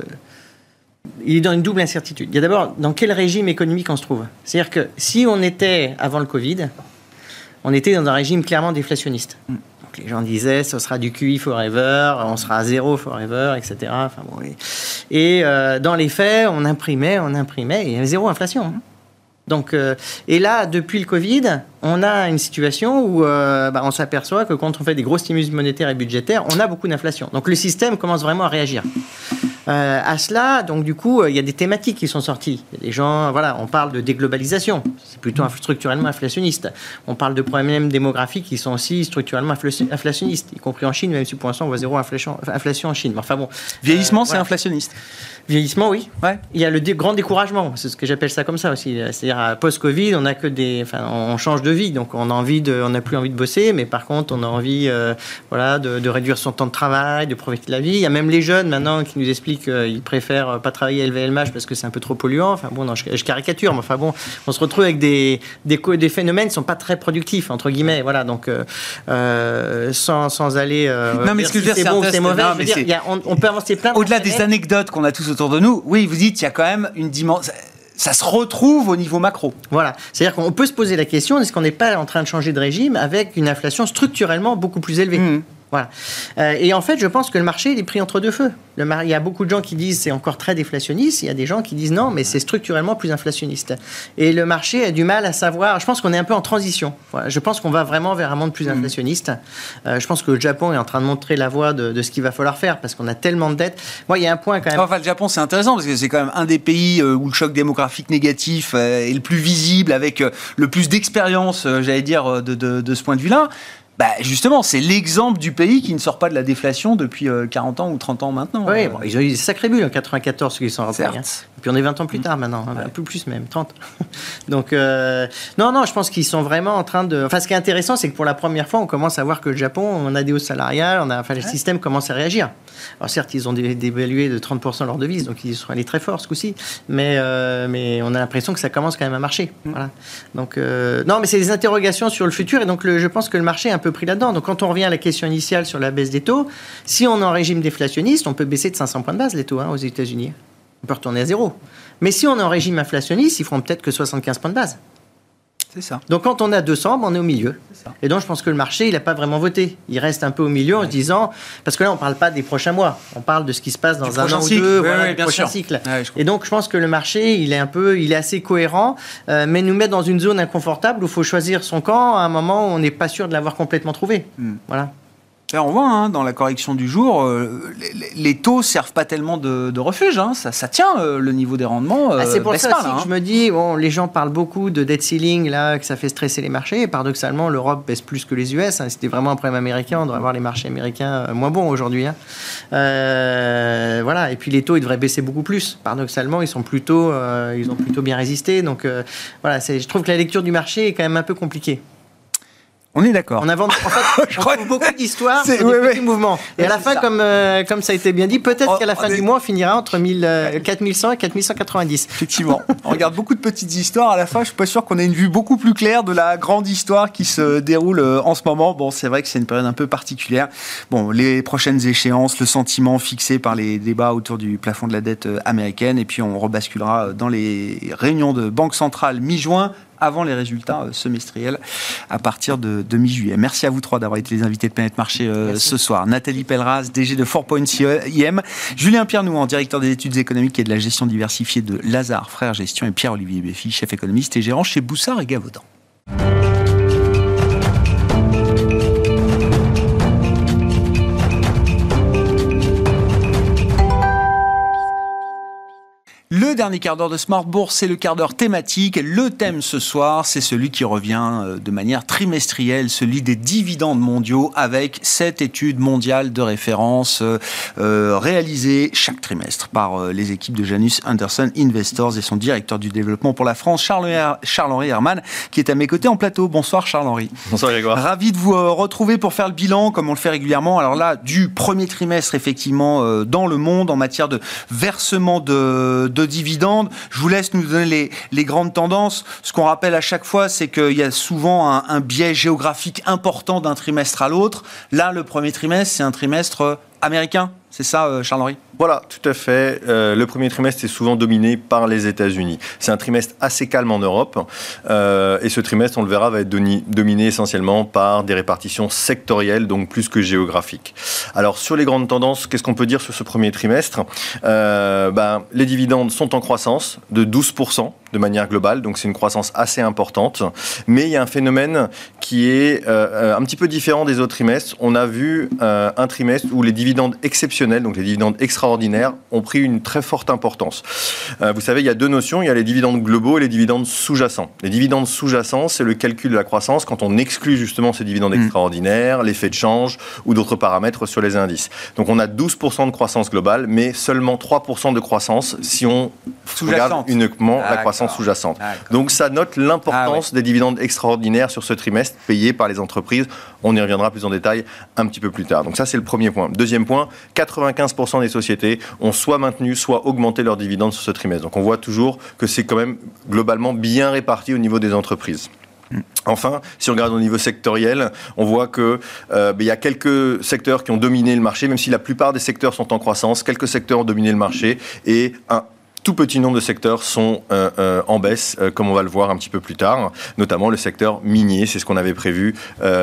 C: il est dans une double incertitude. Il y a d'abord dans quel régime économique on se trouve? C'est-à-dire que si on était avant le Covid, on était dans un régime clairement déflationniste. Mm les gens disaient ce sera du QI forever, on sera à zéro forever, etc. Enfin, bon, et, euh, dans les faits, on imprimait, on imprimait, et il y avait zéro inflation. Hein. Donc, euh, et là, depuis le Covid, on a une situation où euh, bah, on s'aperçoit que quand on fait des gros stimulus monétaires et budgétaires, on a beaucoup d'inflation. Donc le système commence vraiment à réagir. Euh, à cela, donc du coup, il y a des thématiques qui sont sorties. Les gens, voilà, on parle de déglobalisation, c'est plutôt structurellement inflationniste. On parle de problèmes démographiques qui sont aussi structurellement inflationnistes, y compris en Chine, même si pour l'instant on voit zéro inflation, inflation en Chine. Enfin bon.
A: Vieillissement, c'est inflationniste.
C: Vieillissement, oui. Ouais. Il y a le grand découragement, c'est ce que j'appelle ça comme ça aussi. C'est-à-dire, post-Covid, on a que des, enfin, on change de vie, donc on a envie de, on n'a plus envie de bosser, mais par contre, on a envie, euh, voilà, de, réduire son temps de travail, de profiter de la vie. Il y a même les jeunes maintenant qui nous expliquent qu'ils préfèrent pas travailler à LVMH parce que c'est un peu trop polluant. Enfin bon, je, caricature, mais enfin bon, on se retrouve avec des, des, des phénomènes qui sont pas très productifs entre guillemets, voilà. Donc euh, euh, sans, sans, aller.
A: non, mais ce que je veux dire, c'est bon, c'est mauvais.
C: on, peut avancer plein.
A: Au-delà des anecdotes qu'on a tous autour de nous, oui, vous dites, il y a quand même une dimension ça se retrouve au niveau macro.
C: Voilà. C'est-à-dire qu'on peut se poser la question est-ce qu'on n'est pas en train de changer de régime avec une inflation structurellement beaucoup plus élevée? Mmh. Voilà. Euh, et en fait, je pense que le marché il est pris entre deux feux. Le il y a beaucoup de gens qui disent c'est encore très déflationniste. Il y a des gens qui disent non, mais c'est structurellement plus inflationniste. Et le marché a du mal à savoir. Je pense qu'on est un peu en transition. Voilà. Je pense qu'on va vraiment vers un monde plus mmh. inflationniste. Euh, je pense que le Japon est en train de montrer la voie de, ce qu'il va falloir faire parce qu'on a tellement de dettes. Moi, il y a un point quand même.
A: Enfin, le Japon, c'est intéressant parce que c'est quand même un des pays euh, où le choc démographique négatif est le plus visible, avec le plus d'expérience, j'allais dire, de, de ce point de vue-là. Bah justement, c'est l'exemple du pays qui ne sort pas de la déflation depuis 40 euh, ans ou 30 ans maintenant.
C: Oui, bon, ils ont eu des sacrés bulles en 94, ceux qui sont rentrés. Hein. Puis on est 20 ans plus tard maintenant, hein, un peu plus même, 30. Donc, euh, non, non, je pense qu'ils sont vraiment en train de. Enfin, ce qui est intéressant, c'est que pour la première fois, on commence à voir que le Japon, on a des hausses salariales, on a... enfin, le système commence à réagir. Alors, certes, ils ont dévalué de 30% leur devise, donc ils sont allés très fort ce coup-ci, mais, euh, mais on a l'impression que ça commence quand même à marcher. Mm. Voilà. Donc, non, mais c'est des interrogations sur le futur, et donc je pense que le marché est un peu pris là-dedans. Donc quand on revient à la question initiale sur la baisse des taux, si on est en régime déflationniste, on peut baisser de 500 points de base les taux hein, aux États-Unis. On peut retourner à zéro. Mais si on est en régime inflationniste, ils feront peut-être que 75 points de base.
A: C'est ça.
C: Donc quand on a 200, on est au milieu. Et donc je pense que le marché, il n'a pas vraiment voté. Il reste un peu au milieu en se disant, parce que là on ne parle pas des prochains mois, on parle de ce qui se passe dans un an ou deux, voilà, bien prochain cycle. et donc je pense que le marché, il est un peu, il est assez cohérent, euh, mais nous met dans une zone inconfortable où il faut choisir son camp à un moment où on n'est pas sûr de l'avoir complètement trouvé. Hmm. Voilà
A: on voit hein, dans la correction du jour, euh, les, taux taux servent pas tellement de, refuge. Hein. ça, tient euh, le niveau des rendements.
C: Ah, c'est pour ça que hein. je me dis, bon, les gens parlent beaucoup de debt ceiling, là, que ça fait stresser les marchés. Et paradoxalement, l'Europe baisse plus que les US. C'était vraiment un problème américain. On devrait avoir les marchés américains euh, moins bons aujourd'hui. voilà. Et puis les taux, ils devraient baisser beaucoup plus. Paradoxalement, ils sont plutôt, ils ont plutôt bien résisté. Donc voilà, je trouve que la lecture du marché est quand même un peu compliquée.
A: On est d'accord.
C: On invente en fait, je crois beaucoup d'histoires sur des petits mouvements. Et à la fin, comme, euh, comme ça a été bien dit, peut-être oh, qu'à la fin du mois, on finira entre 1000, 4100 euh, et 4190.
A: Effectivement. on regarde beaucoup de petites histoires. À la fin, je suis pas sûr qu'on ait une vue beaucoup plus claire de la grande histoire qui se déroule euh, en ce moment. Bon, c'est vrai que c'est une période un peu particulière. Bon, les prochaines échéances, le sentiment fixé par les débats autour du plafond de la dette américaine. Et puis, on rebasculera dans les réunions de Banque centrale mi-juin avant les résultats euh, semestriels à partir de, mi-juillet. Merci à vous trois d'avoir été les invités de Planète Marché euh, ce soir. Nathalie Pelleras, DG de 4.IM, Julien Pierre-Nouan, directeur des études économiques et de la gestion diversifiée de Lazare Frères Gestion et Pierre-Olivier Béfi, chef économiste et gérant chez Boussard et Gavaudan. Le dernier quart d'heure de Smart Bourse, c'est le quart d'heure thématique. Le thème ce soir, c'est celui qui revient euh, de manière trimestrielle, celui des dividendes mondiaux, avec cette étude mondiale de référence euh, euh, réalisée chaque trimestre par les équipes de Janus Anderson Investors et son directeur du développement pour la France, Charles-Henri Herman, qui est à mes côtés en plateau. Bonsoir Charles-Henri.
F: Bonsoir Grégoire.
A: Ravi de vous retrouver pour faire le bilan, comme on le fait régulièrement. Alors là, du premier trimestre, effectivement, dans le monde en matière de versement de, de dividendes. Je vous laisse nous donner les, grandes tendances. Ce qu'on rappelle à chaque fois, c'est qu'il y a souvent un biais géographique important d'un trimestre à l'autre. Là, le premier trimestre, c'est un trimestre américain. C'est ça, euh, Charles-Henri?
F: Voilà, tout à fait. Euh, le premier trimestre est souvent dominé par les États-Unis. C'est un trimestre assez calme en Europe. Euh, et ce trimestre, on le verra, va être dominé essentiellement par des répartitions sectorielles, donc plus que géographiques. Alors, sur les grandes tendances, qu'est-ce qu'on peut dire sur ce premier trimestre? Ben, Les dividendes sont en croissance de 12% de manière globale, donc c'est une croissance assez importante. Mais il y a un phénomène qui est un petit peu différent des autres trimestres. On a vu un trimestre où les dividendes exceptionnels donc les dividendes extraordinaires, ont pris une très forte importance. Euh, vous savez, il y a deux notions, il y a les dividendes globaux et les dividendes sous-jacents. Les dividendes sous-jacents, c'est le calcul de la croissance quand on exclut justement ces dividendes mm. extraordinaires, l'effet de change ou d'autres paramètres sur les indices. Donc on a 12% de croissance globale, mais seulement 3% de croissance si on regarde uniquement la croissance sous-jacente. Donc ça note l'importance ah des dividendes extraordinaires sur ce trimestre payés par les entreprises. On y reviendra plus en détail un petit peu plus tard. Donc ça, c'est le premier point. Deuxième point, 95% des sociétés ont soit maintenu, soit augmenté leurs dividendes sur ce trimestre. Donc on voit toujours que c'est quand même globalement bien réparti au niveau des entreprises. Enfin, si on regarde au niveau sectoriel, on voit que euh, ben, il y a quelques secteurs qui ont dominé le marché, même si la plupart des secteurs sont en croissance. Quelques secteurs ont dominé le marché et un, tout petit nombre de secteurs sont euh, euh, en baisse, euh, comme on va le voir un petit peu plus tard, notamment le secteur minier, c'est ce qu'on avait prévu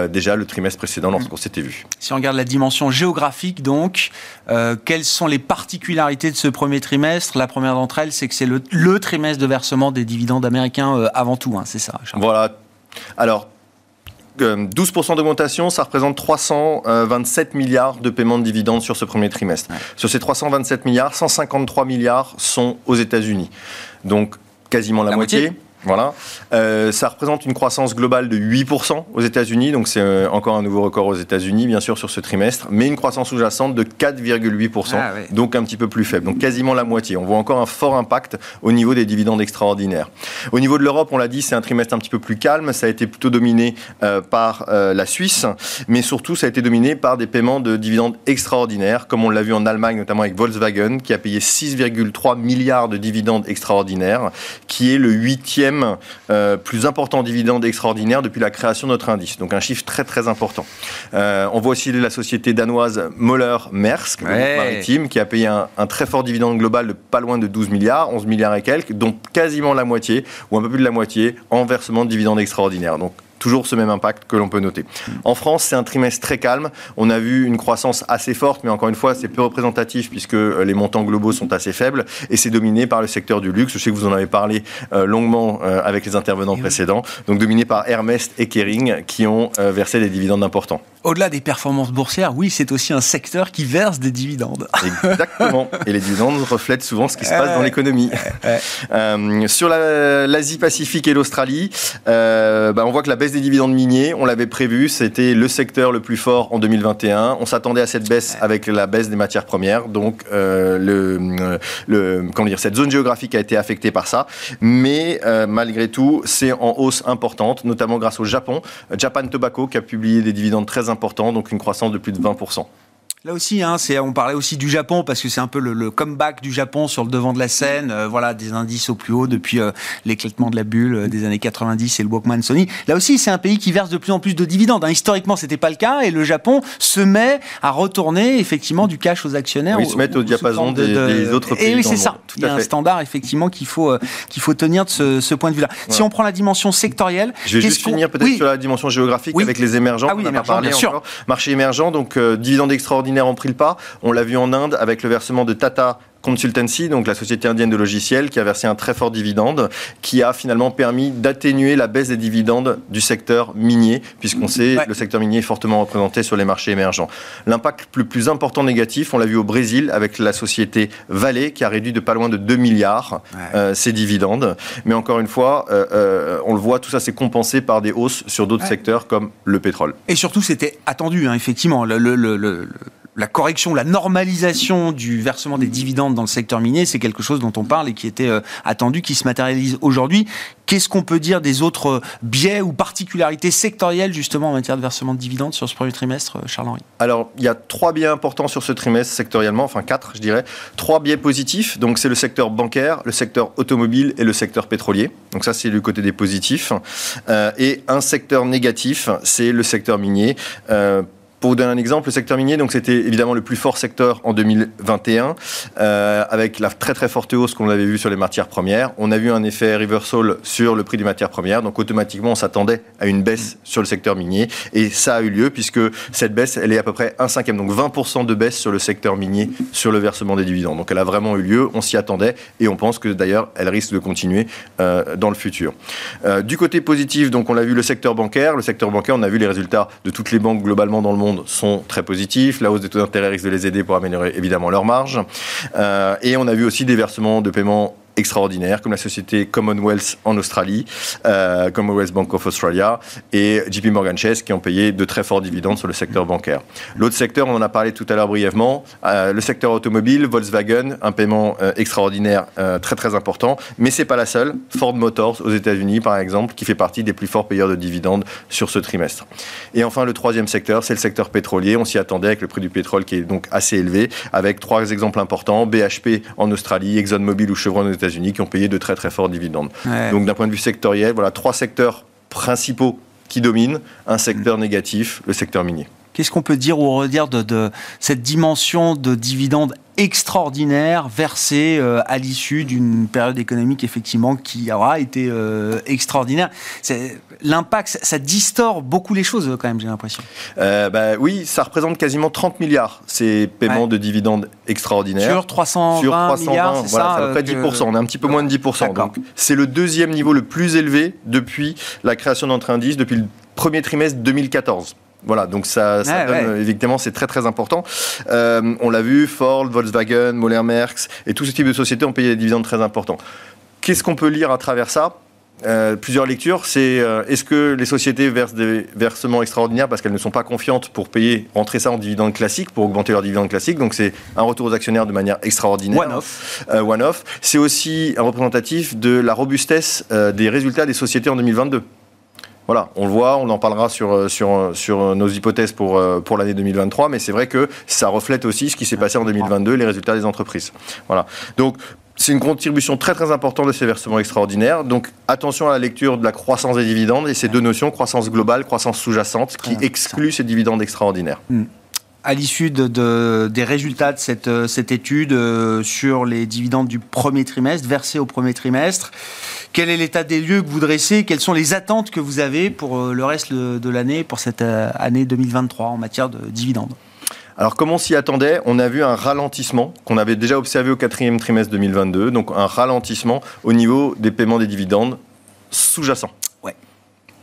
F: déjà le trimestre précédent lorsqu'on s'était vu.
A: Si on regarde la dimension géographique, donc, quelles sont les particularités de ce premier trimestre? La première d'entre elles, c'est que c'est le, trimestre de versement des dividendes américains avant tout, hein, c'est ça
F: Voilà. Alors, 12% d'augmentation, ça représente 327 milliards de paiements de dividendes sur ce premier trimestre. Sur ces 327 milliards, 153 milliards sont aux États-Unis. Donc quasiment la, moitié voilà. Euh, ça représente une croissance globale de 8% aux États-Unis, donc c'est euh, encore un nouveau record aux États-Unis, bien sûr, sur ce trimestre, mais une croissance sous-jacente de 4,8%, ah donc un petit peu plus faible, donc quasiment la moitié. On voit encore un fort impact au niveau des dividendes extraordinaires. Au niveau de l'Europe, on l'a dit, c'est un trimestre un petit peu plus calme, ça a été plutôt dominé euh, par la Suisse, mais surtout ça a été dominé par des paiements de dividendes extraordinaires, comme on l'a vu en Allemagne, notamment avec Volkswagen, qui a payé 6,3 milliards de dividendes extraordinaires, qui est le huitième euh, plus important dividende extraordinaire depuis la création de notre indice. Donc un chiffre très très important. Euh, on voit aussi la société danoise Moller Maersk, maritime, qui a payé un, un, très fort dividende global de pas loin de 12 milliards, 11 milliards et quelques, dont quasiment la moitié, ou un peu plus de la moitié, en versement de dividendes extraordinaires. Donc toujours ce même impact que l'on peut noter. En France, c'est un trimestre très calme. On a vu une croissance assez forte, mais encore une fois, c'est peu représentatif puisque euh, les montants globaux sont assez faibles et c'est dominé par le secteur du luxe. Je sais que vous en avez parlé euh, longuement euh, avec les intervenants précédents. Donc dominé par Hermès et Kering qui ont versé des dividendes importants.
A: Au-delà des performances boursières, oui, c'est aussi un secteur qui verse des dividendes.
F: Exactement. et les dividendes reflètent souvent ce qui se passe dans l'économie. sur l'Asie-Pacifique et l'Australie, bah, on voit que la baisse des dividendes miniers, on l'avait prévu, c'était le secteur le plus fort en 2021. On s'attendait à cette baisse avec la baisse des matières premières. Donc, euh, le, le, comment dire, cette zone géographique a été affectée par ça. Mais euh, malgré tout, c'est en hausse importante, notamment grâce au Japon. Japan Tobacco qui a publié des dividendes très importants, donc une croissance de plus de 20%.
A: Là aussi, hein, on parlait aussi du Japon parce que c'est un peu le, comeback du Japon sur le devant de la scène. Euh, voilà, des indices au plus haut depuis euh, l'éclatement de la bulle euh, des années 90 et le Walkman Sony. Là aussi, c'est un pays qui verse de plus en plus de dividendes. Hein. Historiquement, c'était pas le cas et le Japon se met à retourner effectivement du cash aux actionnaires.
F: Oui, ils se mettent au diapason des, autres pays.
A: Et oui, c'est ça. Il y a un standard effectivement qu'il faut qu'il faut tenir de ce, point de vue-là. Si on prend la dimension sectorielle,
F: je vais juste finir peut-être sur la dimension géographique avec les émergents.
A: Ah oui, émergents, bien sûr.
F: Marché émergent, donc dividendes extraordinaires ont pris le pas. On l'a vu en Inde avec le versement de Tata Consultancy, donc la société indienne de logiciels, qui a versé un très fort dividende, qui a finalement permis d'atténuer la baisse des dividendes du secteur minier, puisqu'on sait que le secteur minier est fortement représenté sur les marchés émergents. L'impact le plus important négatif, on l'a vu au Brésil avec la société Vale, qui a réduit de pas loin de 2 milliards euh, ses dividendes. Mais encore une fois, euh, euh, on le voit, tout ça s'est compensé par des hausses sur d'autres secteurs comme le pétrole.
A: Et surtout, c'était attendu, hein, effectivement. le, le, le la correction, la normalisation du versement des dividendes dans le secteur minier, c'est quelque chose dont on parle et qui était euh, attendu, qui se matérialise aujourd'hui. Qu'est-ce qu'on peut dire des autres euh, biais ou particularités sectorielles justement en matière de versement de dividendes sur ce premier trimestre, euh, Charles-Henri?
F: Alors, il y a trois biais importants sur ce trimestre sectoriellement, enfin quatre, je dirais. Trois biais positifs. Donc, c'est le secteur bancaire, le secteur automobile et le secteur pétrolier. Donc, ça, c'est du côté des positifs. et un secteur négatif, c'est le secteur minier. Pour vous donner un exemple, le secteur minier, donc c'était évidemment le plus fort secteur en 2021, euh, avec la très très forte hausse qu'on avait vue sur les matières premières. On a vu un effet reversal sur le prix des matières premières, donc automatiquement on s'attendait à une baisse sur le secteur minier, et ça a eu lieu puisque cette baisse, elle est à peu près un cinquième, donc 20% de baisse sur le secteur minier sur le versement des dividendes. Donc elle a vraiment eu lieu, on s'y attendait, et on pense que d'ailleurs elle risque de continuer euh, dans le futur. Euh, du côté positif, donc on l'a vu le secteur bancaire, le secteur bancaire, on a vu les résultats de toutes les banques globalement dans le monde sont très positifs. La hausse des taux d'intérêt risque de les aider pour améliorer évidemment leur marge. Euh, et on a vu aussi des versements de paiement extraordinaires, comme la société Commonwealth en Australie, euh, Commonwealth Bank of Australia et JP Morgan Chase qui ont payé de très forts dividendes sur le secteur bancaire. L'autre secteur, on en a parlé tout à l'heure brièvement, euh, le secteur automobile, Volkswagen, un paiement euh, extraordinaire très très important, mais c'est pas la seule. Ford Motors aux États-Unis, par exemple, qui fait partie des plus forts payeurs de dividendes sur ce trimestre. Et enfin, le troisième secteur, c'est le secteur pétrolier. On s'y attendait avec le prix du pétrole qui est donc assez élevé, avec trois exemples importants BHP en Australie, ExxonMobil ou Chevron aux États-Unis unis qui ont payé de très très forts dividendes. Donc d'un point de vue sectoriel, voilà trois secteurs principaux qui dominent, un secteur négatif, le secteur minier.
A: Qu'est-ce qu'on peut dire ou redire de, cette dimension de dividendes extraordinaire versés euh, à l'issue d'une période économique effectivement qui aura été euh, extraordinaire L'impact, ça, distord beaucoup les choses quand même, j'ai l'impression.
F: Euh, bah, oui, ça représente quasiment 30 milliards ces paiements de dividendes extraordinaires.
A: Sur 320, Sur 320 milliards, c'est
F: voilà, ça, à peu près 10%. On est un petit peu moins de 10%. Donc c'est le deuxième niveau le plus élevé depuis la création d'entre indices, depuis le premier trimestre 2014. Voilà, donc ça, ça donne, évidemment, c'est très très important. Euh, on l'a vu, Ford, Volkswagen, Moller Merckx et tout ce type de sociétés ont payé des dividendes très importants. Qu'est-ce qu'on peut lire à travers ça? Euh, plusieurs lectures, c'est euh, est-ce que les sociétés versent des versements extraordinaires parce qu'elles ne sont pas confiantes pour payer, rentrer ça en dividendes classiques, pour augmenter leurs dividendes classiques? Donc c'est un retour aux actionnaires de manière extraordinaire.
A: One-off.
F: one-off. C'est aussi un représentatif de la robustesse des résultats des sociétés en 2022 voilà, on le voit, on en parlera sur, euh, sur, euh, sur nos hypothèses pour, euh, pour l'année 2023, mais c'est vrai que ça reflète aussi ce qui s'est passé en 2022, les résultats des entreprises. Voilà. Donc, c'est une contribution très très importante de ces versements extraordinaires. Donc attention à la lecture de la croissance des dividendes et ces deux notions, croissance globale, croissance sous-jacente, qui excluent ces dividendes extraordinaires.
A: Hmm à l'issue de, des résultats de cette, euh, étude euh, sur les dividendes du premier trimestre, versés au premier trimestre, quel est l'état des lieux que vous dressez? Quelles sont les attentes que vous avez pour euh, le reste de l'année, pour cette année 2023 en matière de dividendes?
F: Alors, comme on s'y attendait, on a vu un ralentissement qu'on avait déjà observé au quatrième trimestre 2022, donc un ralentissement au niveau des paiements des dividendes sous-jacents.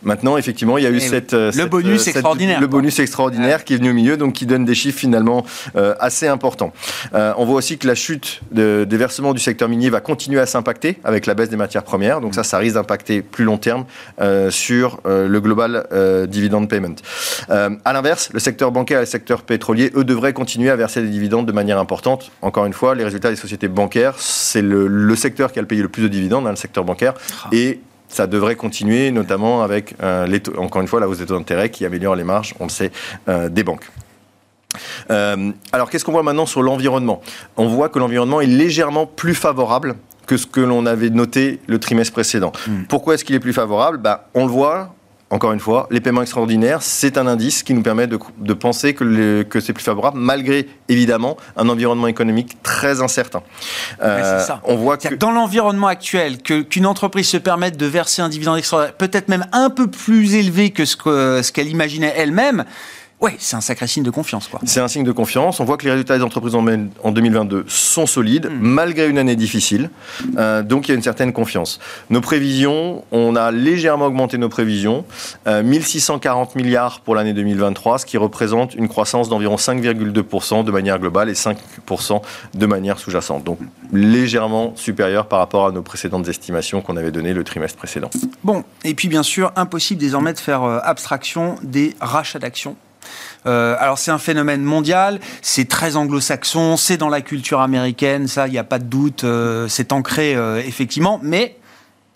F: Maintenant, effectivement, il y a eu cette,
A: le
F: cette,
A: bonus extraordinaire.
F: le bonus extraordinaire qui est venu au milieu, donc qui donne des chiffres finalement euh, assez importants. Euh, on voit aussi que la chute de, des versements du secteur minier va continuer à s'impacter avec la baisse des matières premières. Donc ça, ça risque d'impacter plus long terme euh, sur le global dividend payment. à l'inverse, le secteur bancaire et le secteur pétrolier, eux, devraient continuer à verser des dividendes de manière importante. Encore une fois, les résultats des sociétés bancaires, c'est le, le, secteur qui a le payé le plus de dividendes, hein, le secteur bancaire, ah. et ça devrait continuer, notamment avec, euh, encore une fois, la hausse des taux d'intérêt qui améliore les marges, on le sait, euh, des banques. Euh, alors, qu'est-ce qu'on voit maintenant sur l'environnement? On voit que l'environnement est légèrement plus favorable que ce que l'on avait noté le trimestre précédent. Hmm. Pourquoi est-ce qu'il est plus favorable? Bah, On le voit, encore une fois, les paiements extraordinaires, c'est un indice qui nous permet de, penser que, que c'est plus favorable, malgré évidemment un environnement économique très incertain.
A: Euh, ça. On voit que... dans l'environnement actuel, qu'une entreprise se permette de verser un dividende extraordinaire, peut-être même un peu plus élevé que ce qu'elle ce imaginait elle-même, Oui, c'est un sacré signe de confiance. quoi.
F: C'est un signe de confiance. On voit que les résultats des entreprises en 2022 sont solides, mm. malgré une année difficile. Euh, donc il y a une certaine confiance. Nos prévisions, on a légèrement augmenté nos prévisions. 1640 euh, milliards pour l'année 2023, ce qui représente une croissance d'environ 5,2% de manière globale et 5% de manière sous-jacente. Donc légèrement supérieur par rapport à nos précédentes estimations qu'on avait données le trimestre précédent.
A: Bon, et puis bien sûr, impossible désormais de faire euh, abstraction des rachats d'actions euh, alors c'est un phénomène mondial, c'est très anglo-saxon, c'est dans la culture américaine, ça, il n'y a pas de doute, euh, c'est ancré euh, effectivement, mais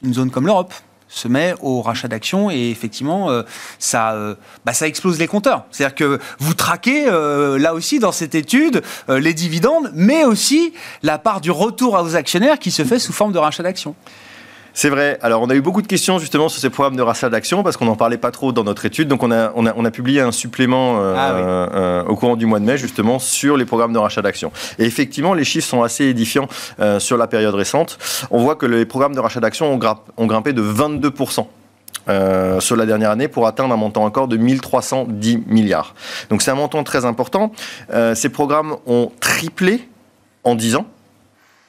A: une zone comme l'Europe se met au rachat d'actions et effectivement ça, bah, ça explose les compteurs. C'est-à-dire que vous traquez là aussi dans cette étude les dividendes, mais aussi la part du retour aux actionnaires qui se fait sous forme de rachat d'actions.
F: C'est vrai. Alors, on a eu beaucoup de questions justement sur ces programmes de rachat d'actions parce qu'on n'en parlait pas trop dans notre étude. Donc, on a, on a, on a publié un supplément euh, ah euh, au courant du mois de mai justement sur les programmes de rachat d'actions. Et effectivement, les chiffres sont assez édifiants euh, sur la période récente. On voit que les programmes de rachat d'actions ont, ont, grimpé de 22%. sur la dernière année pour atteindre un montant encore de 1310 milliards. Donc c'est un montant très important. ces programmes ont triplé en 10 ans.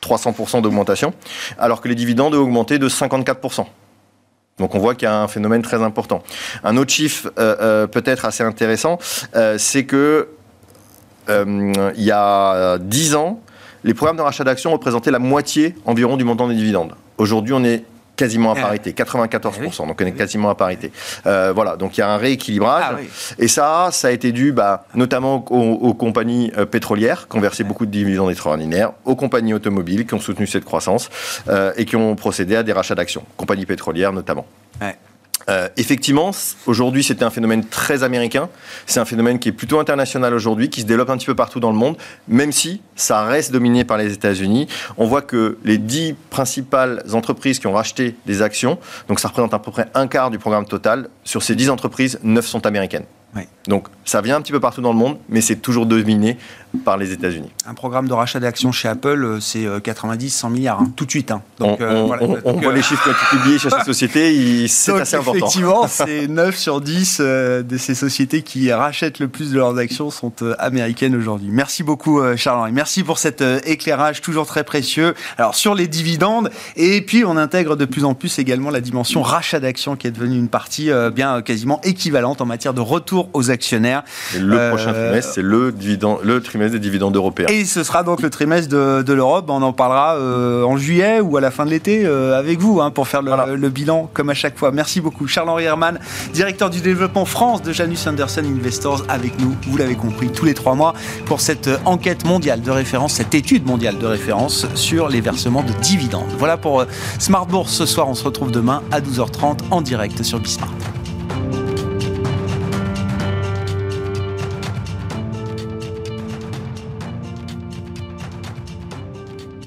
F: 300% d'augmentation, alors que les dividendes ont augmenté de 54%. Donc on voit qu'il y a un phénomène très important. Un autre chiffre euh, euh, peut-être assez intéressant, euh, c'est que il y a 10 ans, les programmes de rachat d'actions représentaient la moitié environ du montant des dividendes. Aujourd'hui, on est quasiment à eh parité, 94%, eh donc on est quasiment à parité. Euh, voilà, donc il y a un rééquilibrage. Ah Et ça, ça a été dû bah, notamment aux, compagnies euh, pétrolières qui ont versé beaucoup de dividendes extraordinaires, aux compagnies automobiles qui ont soutenu cette croissance euh, et qui ont procédé à des rachats d'actions, compagnies pétrolières notamment. Euh, effectivement, aujourd'hui, c'était un phénomène très américain. C'est un phénomène qui est plutôt international aujourd'hui, qui se développe un petit peu partout dans le monde, même si ça reste dominé par les États-Unis. On voit que les dix principales entreprises qui ont racheté des actions, donc ça représente à peu près un quart du programme total, sur ces dix entreprises, neuf sont américaines. Donc ça vient un petit peu partout dans le monde, mais c'est toujours dominé par les États-Unis.
A: Un programme de rachat d'actions chez Apple, euh, c'est 90-100 euh, milliards, hein, tout de suite. Hein.
F: Donc, on, euh, voit les chiffres qui ont été publiés chez ces sociétés, c'est assez important.
A: Effectivement, c'est 9 sur 10 de ces sociétés qui rachètent le plus de leurs actions sont américaines aujourd'hui. Merci beaucoup Charles-Henri, merci pour cet éclairage toujours très précieux. Alors sur les dividendes, et puis on intègre de plus en plus également la dimension rachat d'actions qui est devenue une partie bien quasiment équivalente en matière de retour aux actionnaires.
F: le prochain trimestre, c'est le, le trimestre des dividendes européens.
A: Et ce sera donc le trimestre de, l'Europe. On en parlera euh, en juillet ou à la fin de l'été euh, avec vous hein, pour faire le, bilan comme à chaque fois. Merci beaucoup. Charles-Henri Herman, directeur du développement France de Janus Anderson Investors, avec nous, vous l'avez compris, tous les trois mois pour cette enquête mondiale de référence, cette étude mondiale de référence sur les versements de dividendes. Voilà pour euh, Smart Bourse ce soir. On se retrouve demain à 12h30 en direct sur Bismart.